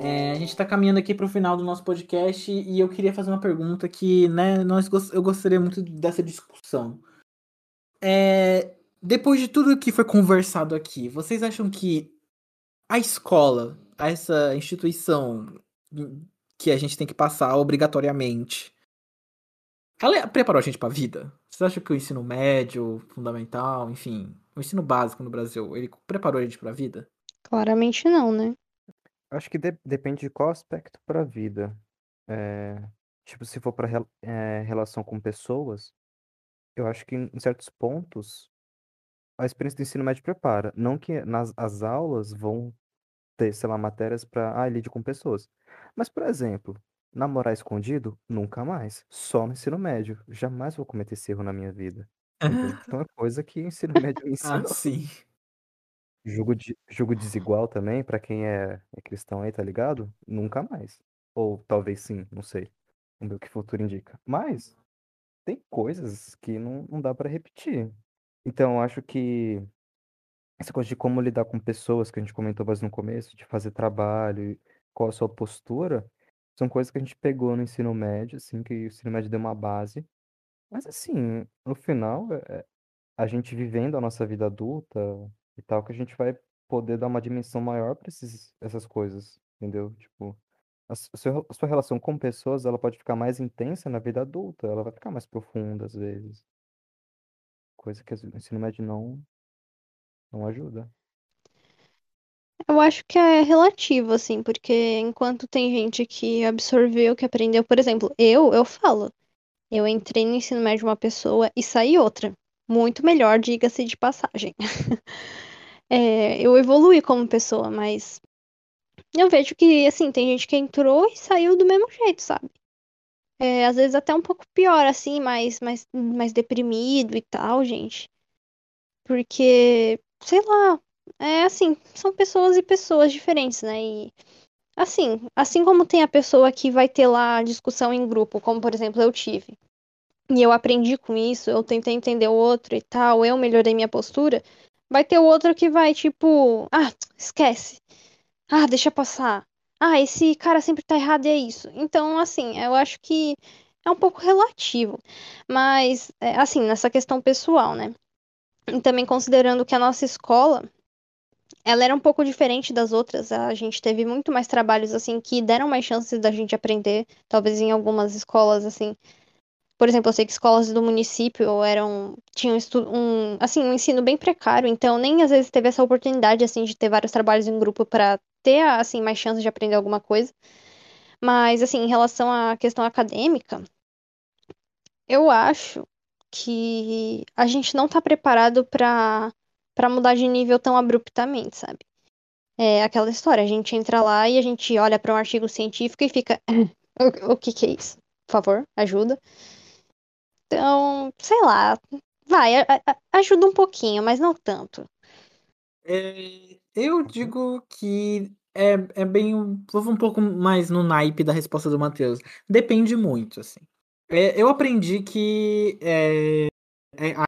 É, a gente tá caminhando aqui pro final do nosso podcast e eu queria fazer uma pergunta que, né, nós, eu gostaria muito dessa discussão. É, depois de tudo que foi conversado aqui, vocês acham que a escola, essa instituição que a gente tem que passar obrigatoriamente, ela preparou a gente pra vida? Vocês acham que o ensino médio, fundamental, enfim, o ensino básico no Brasil, ele preparou a gente pra vida? Claramente não, né? Acho que de- depende de qual aspecto para a vida. É, tipo, se for para relação com pessoas, eu acho que em certos pontos a experiência do ensino médio prepara. Não que nas as aulas vão ter, sei lá, matérias para, ah, lide com pessoas. Mas, por exemplo, namorar escondido, nunca mais. Só no ensino médio. Jamais vou cometer esse erro na minha vida. Entendeu? Então é coisa que o ensino médio me Ah, sim. Jogo, de, jogo desigual também, pra quem é, é cristão aí, tá ligado? Nunca mais. Ou talvez sim, não sei. Vamos ver o que o futuro indica. Mas tem coisas que não, não dá pra repetir. Então, eu acho que essa coisa de como lidar com pessoas, que a gente comentou mais no começo, de fazer trabalho, qual a sua postura, são coisas que a gente pegou no ensino médio, assim, que o ensino médio deu uma base. Mas assim, no final, é- é a gente vivendo a nossa vida adulta e tal, que a gente vai poder dar uma dimensão maior esses, essas coisas, entendeu? Tipo, a, a sua, relação com pessoas, ela pode ficar mais intensa na vida adulta, ela vai ficar mais profunda às vezes. Coisa que o ensino médio não, não ajuda. Eu acho que é relativo, assim, porque enquanto tem gente que absorveu, que aprendeu, por exemplo, eu, eu falo, eu entrei no ensino médio uma pessoa e saí outra. Muito melhor, diga-se de passagem. É, eu evolui como pessoa, mas eu vejo que, assim, tem gente que entrou e saiu do mesmo jeito, sabe? É, às vezes até um pouco pior, assim, mais, mais, mais deprimido e tal, gente. Porque, sei lá, é assim, são pessoas e pessoas diferentes, né? E assim, assim como tem a pessoa que vai ter lá discussão em grupo, como por exemplo eu tive, e eu aprendi com isso, eu tentei entender o outro e tal, eu melhorei minha postura, vai ter o outro que vai tipo, ah, esquece. Ah, deixa passar. Ah, esse cara sempre tá errado e é isso. Então, assim, eu acho que é um pouco relativo. Mas, é, assim, nessa questão pessoal, né? E também considerando que a nossa escola, ela era um pouco diferente das outras. A gente teve muito mais trabalhos, assim, que deram mais chances da gente aprender. Talvez em algumas escolas, assim. Por exemplo, eu sei que escolas do município eram tinham um, assim, um ensino bem precário, então nem às vezes teve essa oportunidade assim de ter vários trabalhos em grupo para ter assim mais chances de aprender alguma coisa. Mas assim, em relação à questão acadêmica, eu acho que a gente não tá preparado para para mudar de nível tão abruptamente, sabe? É aquela história, a gente entra lá e a gente olha para um artigo científico e fica, o, o que que é isso? Por favor, ajuda. Então, sei lá, vai, ajuda um pouquinho, mas não tanto. É, eu digo que é, é bem. Vou um pouco mais no naipe da resposta do Matheus. Depende muito, assim. É, eu aprendi que é, é a,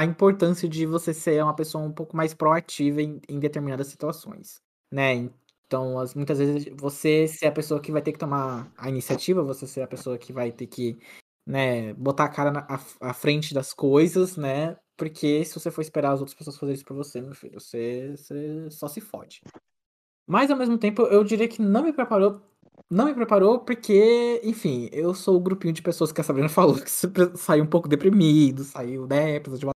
a importância de você ser uma pessoa um pouco mais proativa em, em determinadas situações, né? Então, as- muitas vezes você ser a pessoa que vai ter que tomar a iniciativa, você ser a pessoa que vai ter que, né, botar a cara na, à, à frente das coisas, né? Porque se você for esperar as outras pessoas fazerem isso por você, meu filho, você, você só se fode. Mas ao mesmo tempo, eu diria que não me preparou. Não me preparou porque, enfim, eu sou o grupinho de pessoas que a Sabrina falou que saiu um pouco deprimido, saiu, né, precisou de uma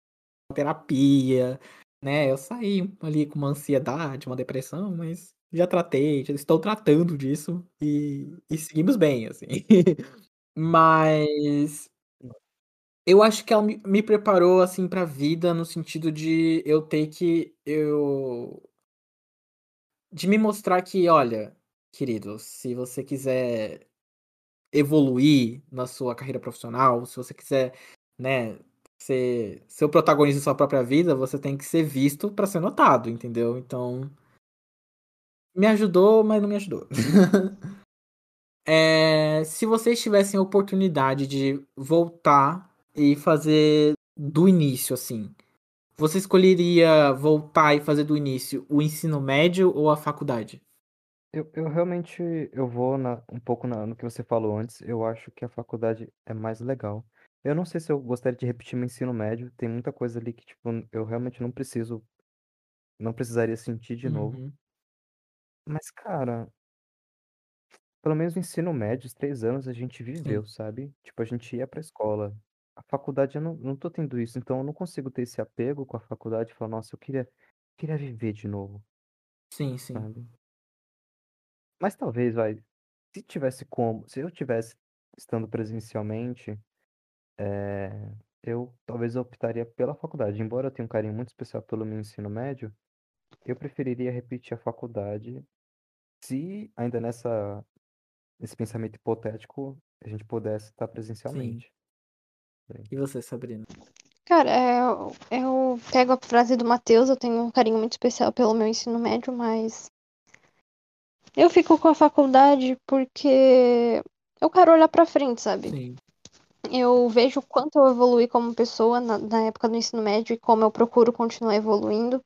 terapia, né? Eu saí ali com uma ansiedade, uma depressão, mas já tratei, já estou tratando disso e, e seguimos bem, assim. Mas eu acho que ela me, preparou assim pra vida no sentido de eu ter que eu de me mostrar que, olha, querido, se você quiser evoluir na sua carreira profissional, se você quiser, né, ser, o protagonista da sua própria vida, você tem que ser visto pra ser notado, entendeu? Então, me ajudou, mas não me ajudou. É, se vocês tivessem a oportunidade de voltar e fazer do início, assim, você escolheria voltar e fazer do início o ensino médio ou a faculdade? Eu, eu realmente eu vou na, um pouco na- no que você falou antes. Eu acho que a faculdade é mais legal. Eu não sei se eu gostaria de repetir meu ensino médio. Tem muita coisa ali que, tipo, eu realmente não preciso, não precisaria sentir de novo. Uhum. Mas, cara, pelo menos no ensino médio, os três anos a gente Sim. viveu, sabe? Tipo, a gente ia pra escola. A faculdade eu não, não tô tendo isso, então eu não consigo ter esse apego com a faculdade e falar, nossa, eu queria, queria viver de novo, Sim, sim. sabe? Mas talvez, vai, se tivesse como, se eu tivesse estando presencialmente, é, eu talvez optaria pela faculdade. Embora eu tenha um carinho muito especial pelo meu ensino médio, eu preferiria repetir a faculdade se ainda nessa, nesse pensamento hipotético a gente pudesse estar presencialmente. E você, Sabrina? Cara, é, eu, eu pego a frase do Matheus, eu tenho um carinho muito especial pelo meu ensino médio, mas eu fico com a faculdade porque eu quero olhar pra frente, sabe? Sim. Eu vejo o quanto eu evolui como pessoa na, na época do ensino médio e como eu procuro continuar evoluindo.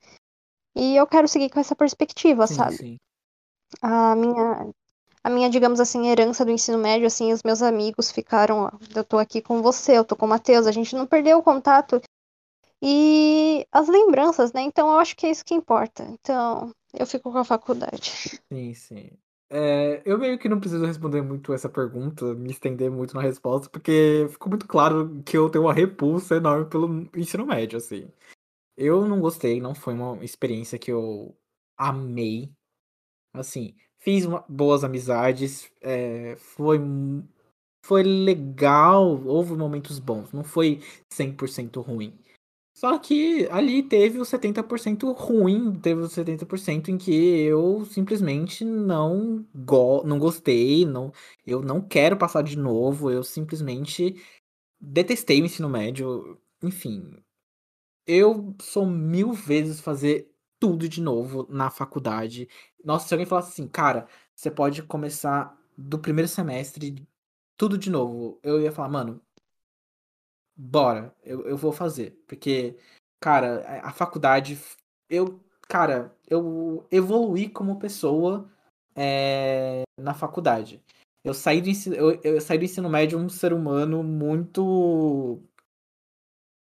E eu quero seguir com essa perspectiva, Sim, sabe? sim. A minha, a minha, digamos assim, herança do ensino médio, assim, os meus amigos ficaram, eu tô aqui com você, eu tô com o Matheus, a gente não perdeu o contato e as lembranças, né? Então eu acho que é isso que importa. Então, eu fico com a faculdade. Sim, sim. É, eu meio que não preciso responder muito essa pergunta, me estender muito na resposta, porque ficou muito claro que eu tenho uma repulsa enorme pelo ensino médio, assim. Eu não gostei, não foi uma experiência que eu amei. Assim, fiz uma- boas amizades, é, foi, foi legal, houve momentos bons, não foi 100% ruim. Só que ali teve o 70% ruim, teve o 70% em que eu simplesmente não, go não gostei, não, eu não quero passar de novo, eu simplesmente detestei o ensino médio. Enfim, eu sou mil vezes fazer tudo de novo na faculdade. Nossa, se alguém falasse assim, cara, você pode começar do primeiro semestre tudo de novo, eu ia falar, mano, bora, eu, eu vou fazer. Porque, cara, a, faculdade, eu, cara, eu evoluí como pessoa é, na faculdade. Eu saí, do ensino, eu, eu saí do ensino médio um ser humano muito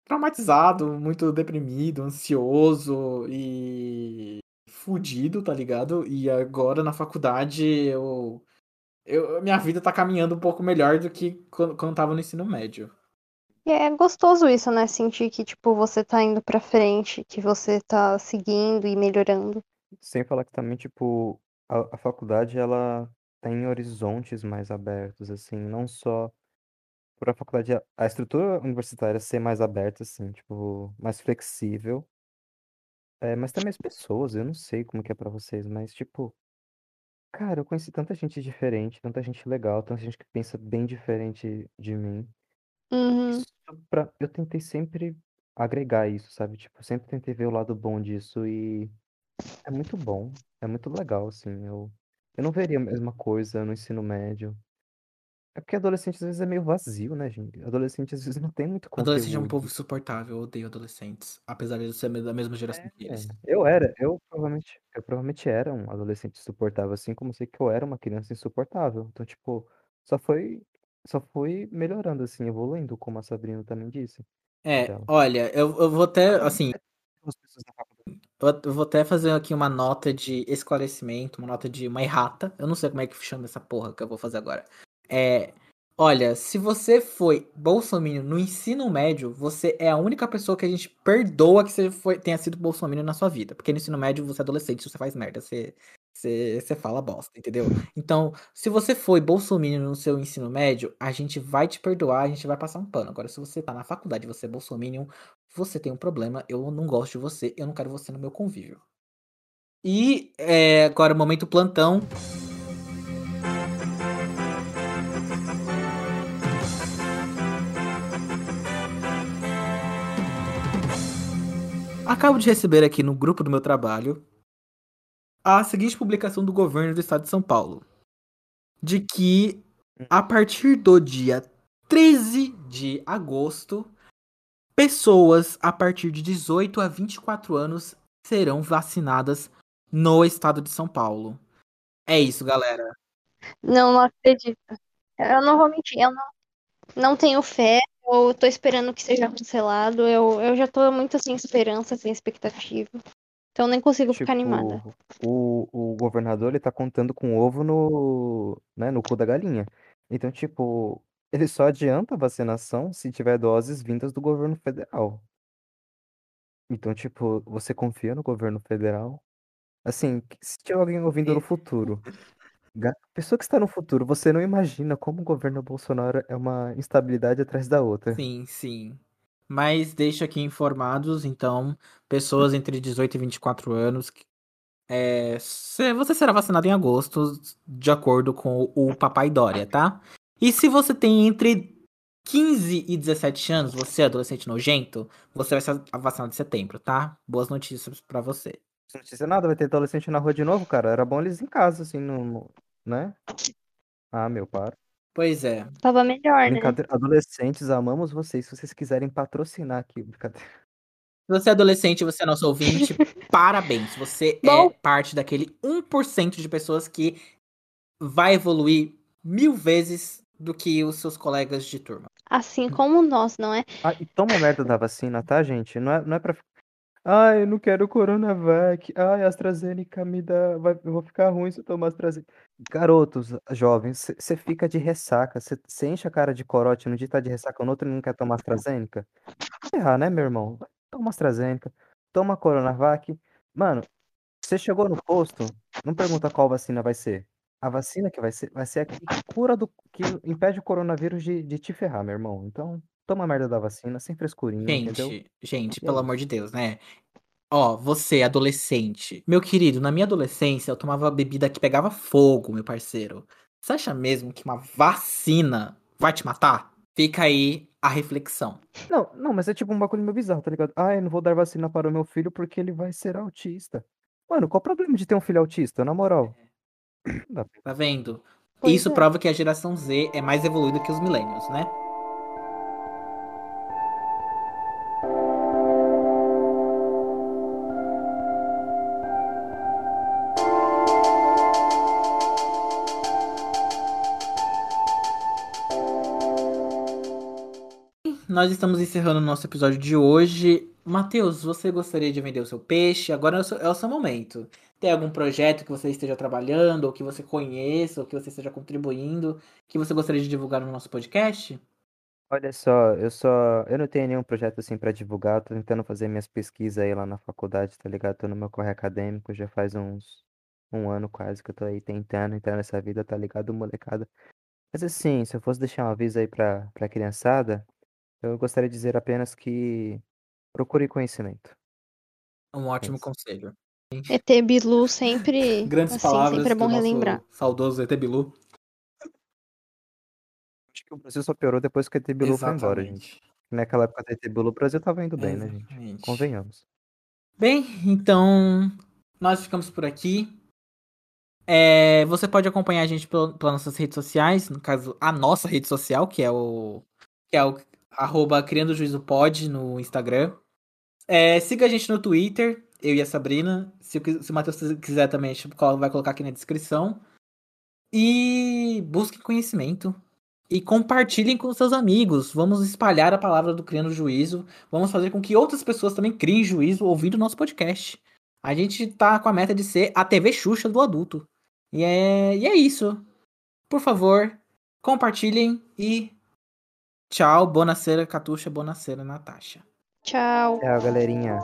traumatizado, muito deprimido, ansioso e fudido, tá ligado? E agora na faculdade eu, eu minha vida tá caminhando um pouco melhor do que quando, quando tava no ensino médio. E é gostoso isso, né? Sentir que, tipo, você tá indo pra frente, que você tá seguindo e melhorando. Sem falar que também, tipo, a, a faculdade, ela tem horizontes mais abertos, assim, não só por a faculdade, a- estrutura universitária ser mais aberta, assim, tipo, mais flexível, é, mas também as pessoas, eu não sei como que é pra vocês, mas, tipo, cara, eu conheci tanta gente diferente, tanta gente legal, tanta gente que pensa bem diferente de mim. Uhum. Isso pra, eu tentei sempre agregar isso, sabe? Tipo, sempre tentei ver o lado bom disso e é muito bom, é muito legal, assim. Eu, eu não veria a mesma coisa no ensino médio. É porque adolescente às vezes é meio vazio, né, gente? Adolescente às vezes não tem muito Adolescente é um conteúdo. povo insuportável, eu odeio adolescentes, apesar de eu ser da mesma geração que eles. Eu era, eu provavelmente, eu provavelmente era um adolescente insuportável, assim como sei que eu era uma criança insuportável. Então, tipo, só foi, só foi melhorando, assim, evoluindo, como a Sabrina também disse. É, dela. olha, eu, eu vou até, assim, eu eu vou até fazer aqui uma nota de esclarecimento, uma nota de uma errata. Eu não sei como é que chama essa porra que eu vou fazer agora. É, olha, se você foi bolsominion no ensino médio, você é a única pessoa que a gente perdoa que você foi, tenha sido bolsominion na sua vida. Porque no ensino médio você é adolescente, você faz merda, você, você, você fala bosta, entendeu? Então, se você foi bolsominion no seu ensino médio, a gente vai te perdoar, a gente vai passar um pano. Agora, se você tá na faculdade e você é bolsominion, você tem um problema, eu não gosto de você, eu não quero você no meu convívio. E é, agora, momento plantão. Acabo de receber aqui no grupo do meu trabalho a seguinte publicação do governo do estado de São Paulo: de que a partir do dia 13 de agosto, pessoas a partir de 18 a 24 anos serão vacinadas no estado de São Paulo. É isso, galera. Não, não acredito. Eu não vou mentir, eu não, não tenho fé, eu tô esperando que seja cancelado. Eu, eu já tô muito sem esperança, sem expectativa. Então eu nem consigo ficar animada. Tipo, o, o governador, ele tá contando com ovo no, né, no cu da galinha. Então, tipo, ele só adianta a vacinação se tiver doses vindas do governo federal. Então, tipo, você confia no governo federal? Assim, se tiver alguém ouvindo no futuro, pessoa que está no futuro, você não imagina como o governo Bolsonaro é uma instabilidade atrás da outra. Sim, sim. Mas deixo aqui informados, então, pessoas entre 18 e 24 anos, é, você será vacinado em agosto, de acordo com o Papai Dória, tá? E se você tem entre 15 e 17 anos, você é adolescente nojento, você vai ser vacinado em setembro, tá? Boas notícias pra você. Não notícia nada, vai ter adolescente na rua de novo, cara. Era bom eles em casa, assim, no, no- né? Ah, meu, para. Pois é. Tava melhor, né? Brincadeira. Adolescentes, amamos vocês. Se vocês quiserem patrocinar aqui, brincadeira. Se você é adolescente e você é nosso ouvinte, parabéns. Você Bom. é parte daquele 1% de pessoas que vai evoluir mil vezes do que os seus colegas de turma. Assim como nós, não é? Ah, e toma merda da vacina, tá, gente? Não é, não é pra. Ai, eu não quero Coronavac. Ai, AstraZeneca me dá. Vai, eu vou ficar ruim se eu tomar AstraZeneca. Garotos, jovens, você fica de ressaca. Você enche a cara de corote no dia tá de ressaca, no outro não quer tomar AstraZeneca. Errar, né, meu irmão? Toma AstraZeneca, toma Coronavac. Mano, você chegou no posto, não pergunta qual vacina vai ser. A vacina que vai ser, vai ser a que cura do. que impede o coronavírus de, de te ferrar, meu irmão. Então, toma a merda da vacina, sem frescurinha, entendeu? Gente, gente, E é pelo isso. amor de Deus, né? Ó, você, adolescente. Meu querido, na minha adolescência eu tomava bebida que pegava fogo, meu parceiro. Você acha mesmo que uma vacina vai te matar? Fica aí a reflexão. Não, não, mas é tipo um bagulho meio bizarro, tá ligado? Ah, eu não vou dar vacina para o meu filho porque ele vai ser autista. Mano, qual o problema de ter um filho autista, na moral? Pra- Tá vendo? Pois Isso é. prova que a geração Z é mais evoluída que os millennials, né? Nós estamos encerrando o nosso episódio de hoje. Matheus, você gostaria de vender o seu peixe? Agora é o seu, é o seu momento. Tem algum projeto que você esteja trabalhando, ou que você conheça, ou que você esteja contribuindo, que você gostaria de divulgar no nosso podcast? Olha só, eu só. Eu não tenho nenhum projeto assim pra divulgar, tô tentando fazer minhas pesquisas aí lá na faculdade, tá ligado? Tô no meu corre acadêmico, já faz uns. Um ano quase que eu tô aí tentando entrar nessa vida, tá ligado, molecada? Mas assim, se eu fosse deixar um aviso aí pra, pra criançada, eu gostaria de dizer apenas que procure conhecimento. Um ótimo conselho. ET Bilu sempre. Grandes assim, palavras sempre é bom relembrar. saudoso ET Bilu. Acho que o Brasil só piorou depois que o ET Bilu foi embora, gente. Naquela época do ET Bilu, o Brasil tava indo bem, né, gente? Exatamente. Convenhamos. Bem, então nós ficamos por aqui. É, você pode acompanhar a gente pelas nossas redes sociais, no caso, a nossa rede social, que é o que é o arroba Criando Juízo Pod no Instagram. É, siga a gente no Twitter, eu e a Sabrina. Se, se o Matheus quiser também, a gente vai colocar aqui na descrição. E busquem conhecimento. E compartilhem com seus amigos. Vamos espalhar a palavra do Criando Juízo. Vamos fazer com que outras pessoas também criem juízo ouvindo o nosso podcast. A gente tá com a meta de ser a TV Xuxa do adulto. E é, e é isso. Por favor, compartilhem e tchau. Bonacera, Catuxa. Bonacera, Natasha. Tchau. Tchau, galerinha.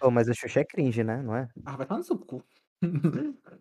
Ô, mas a Xuxa é cringe, né? Não é? Ah, vai tomar no seu cu.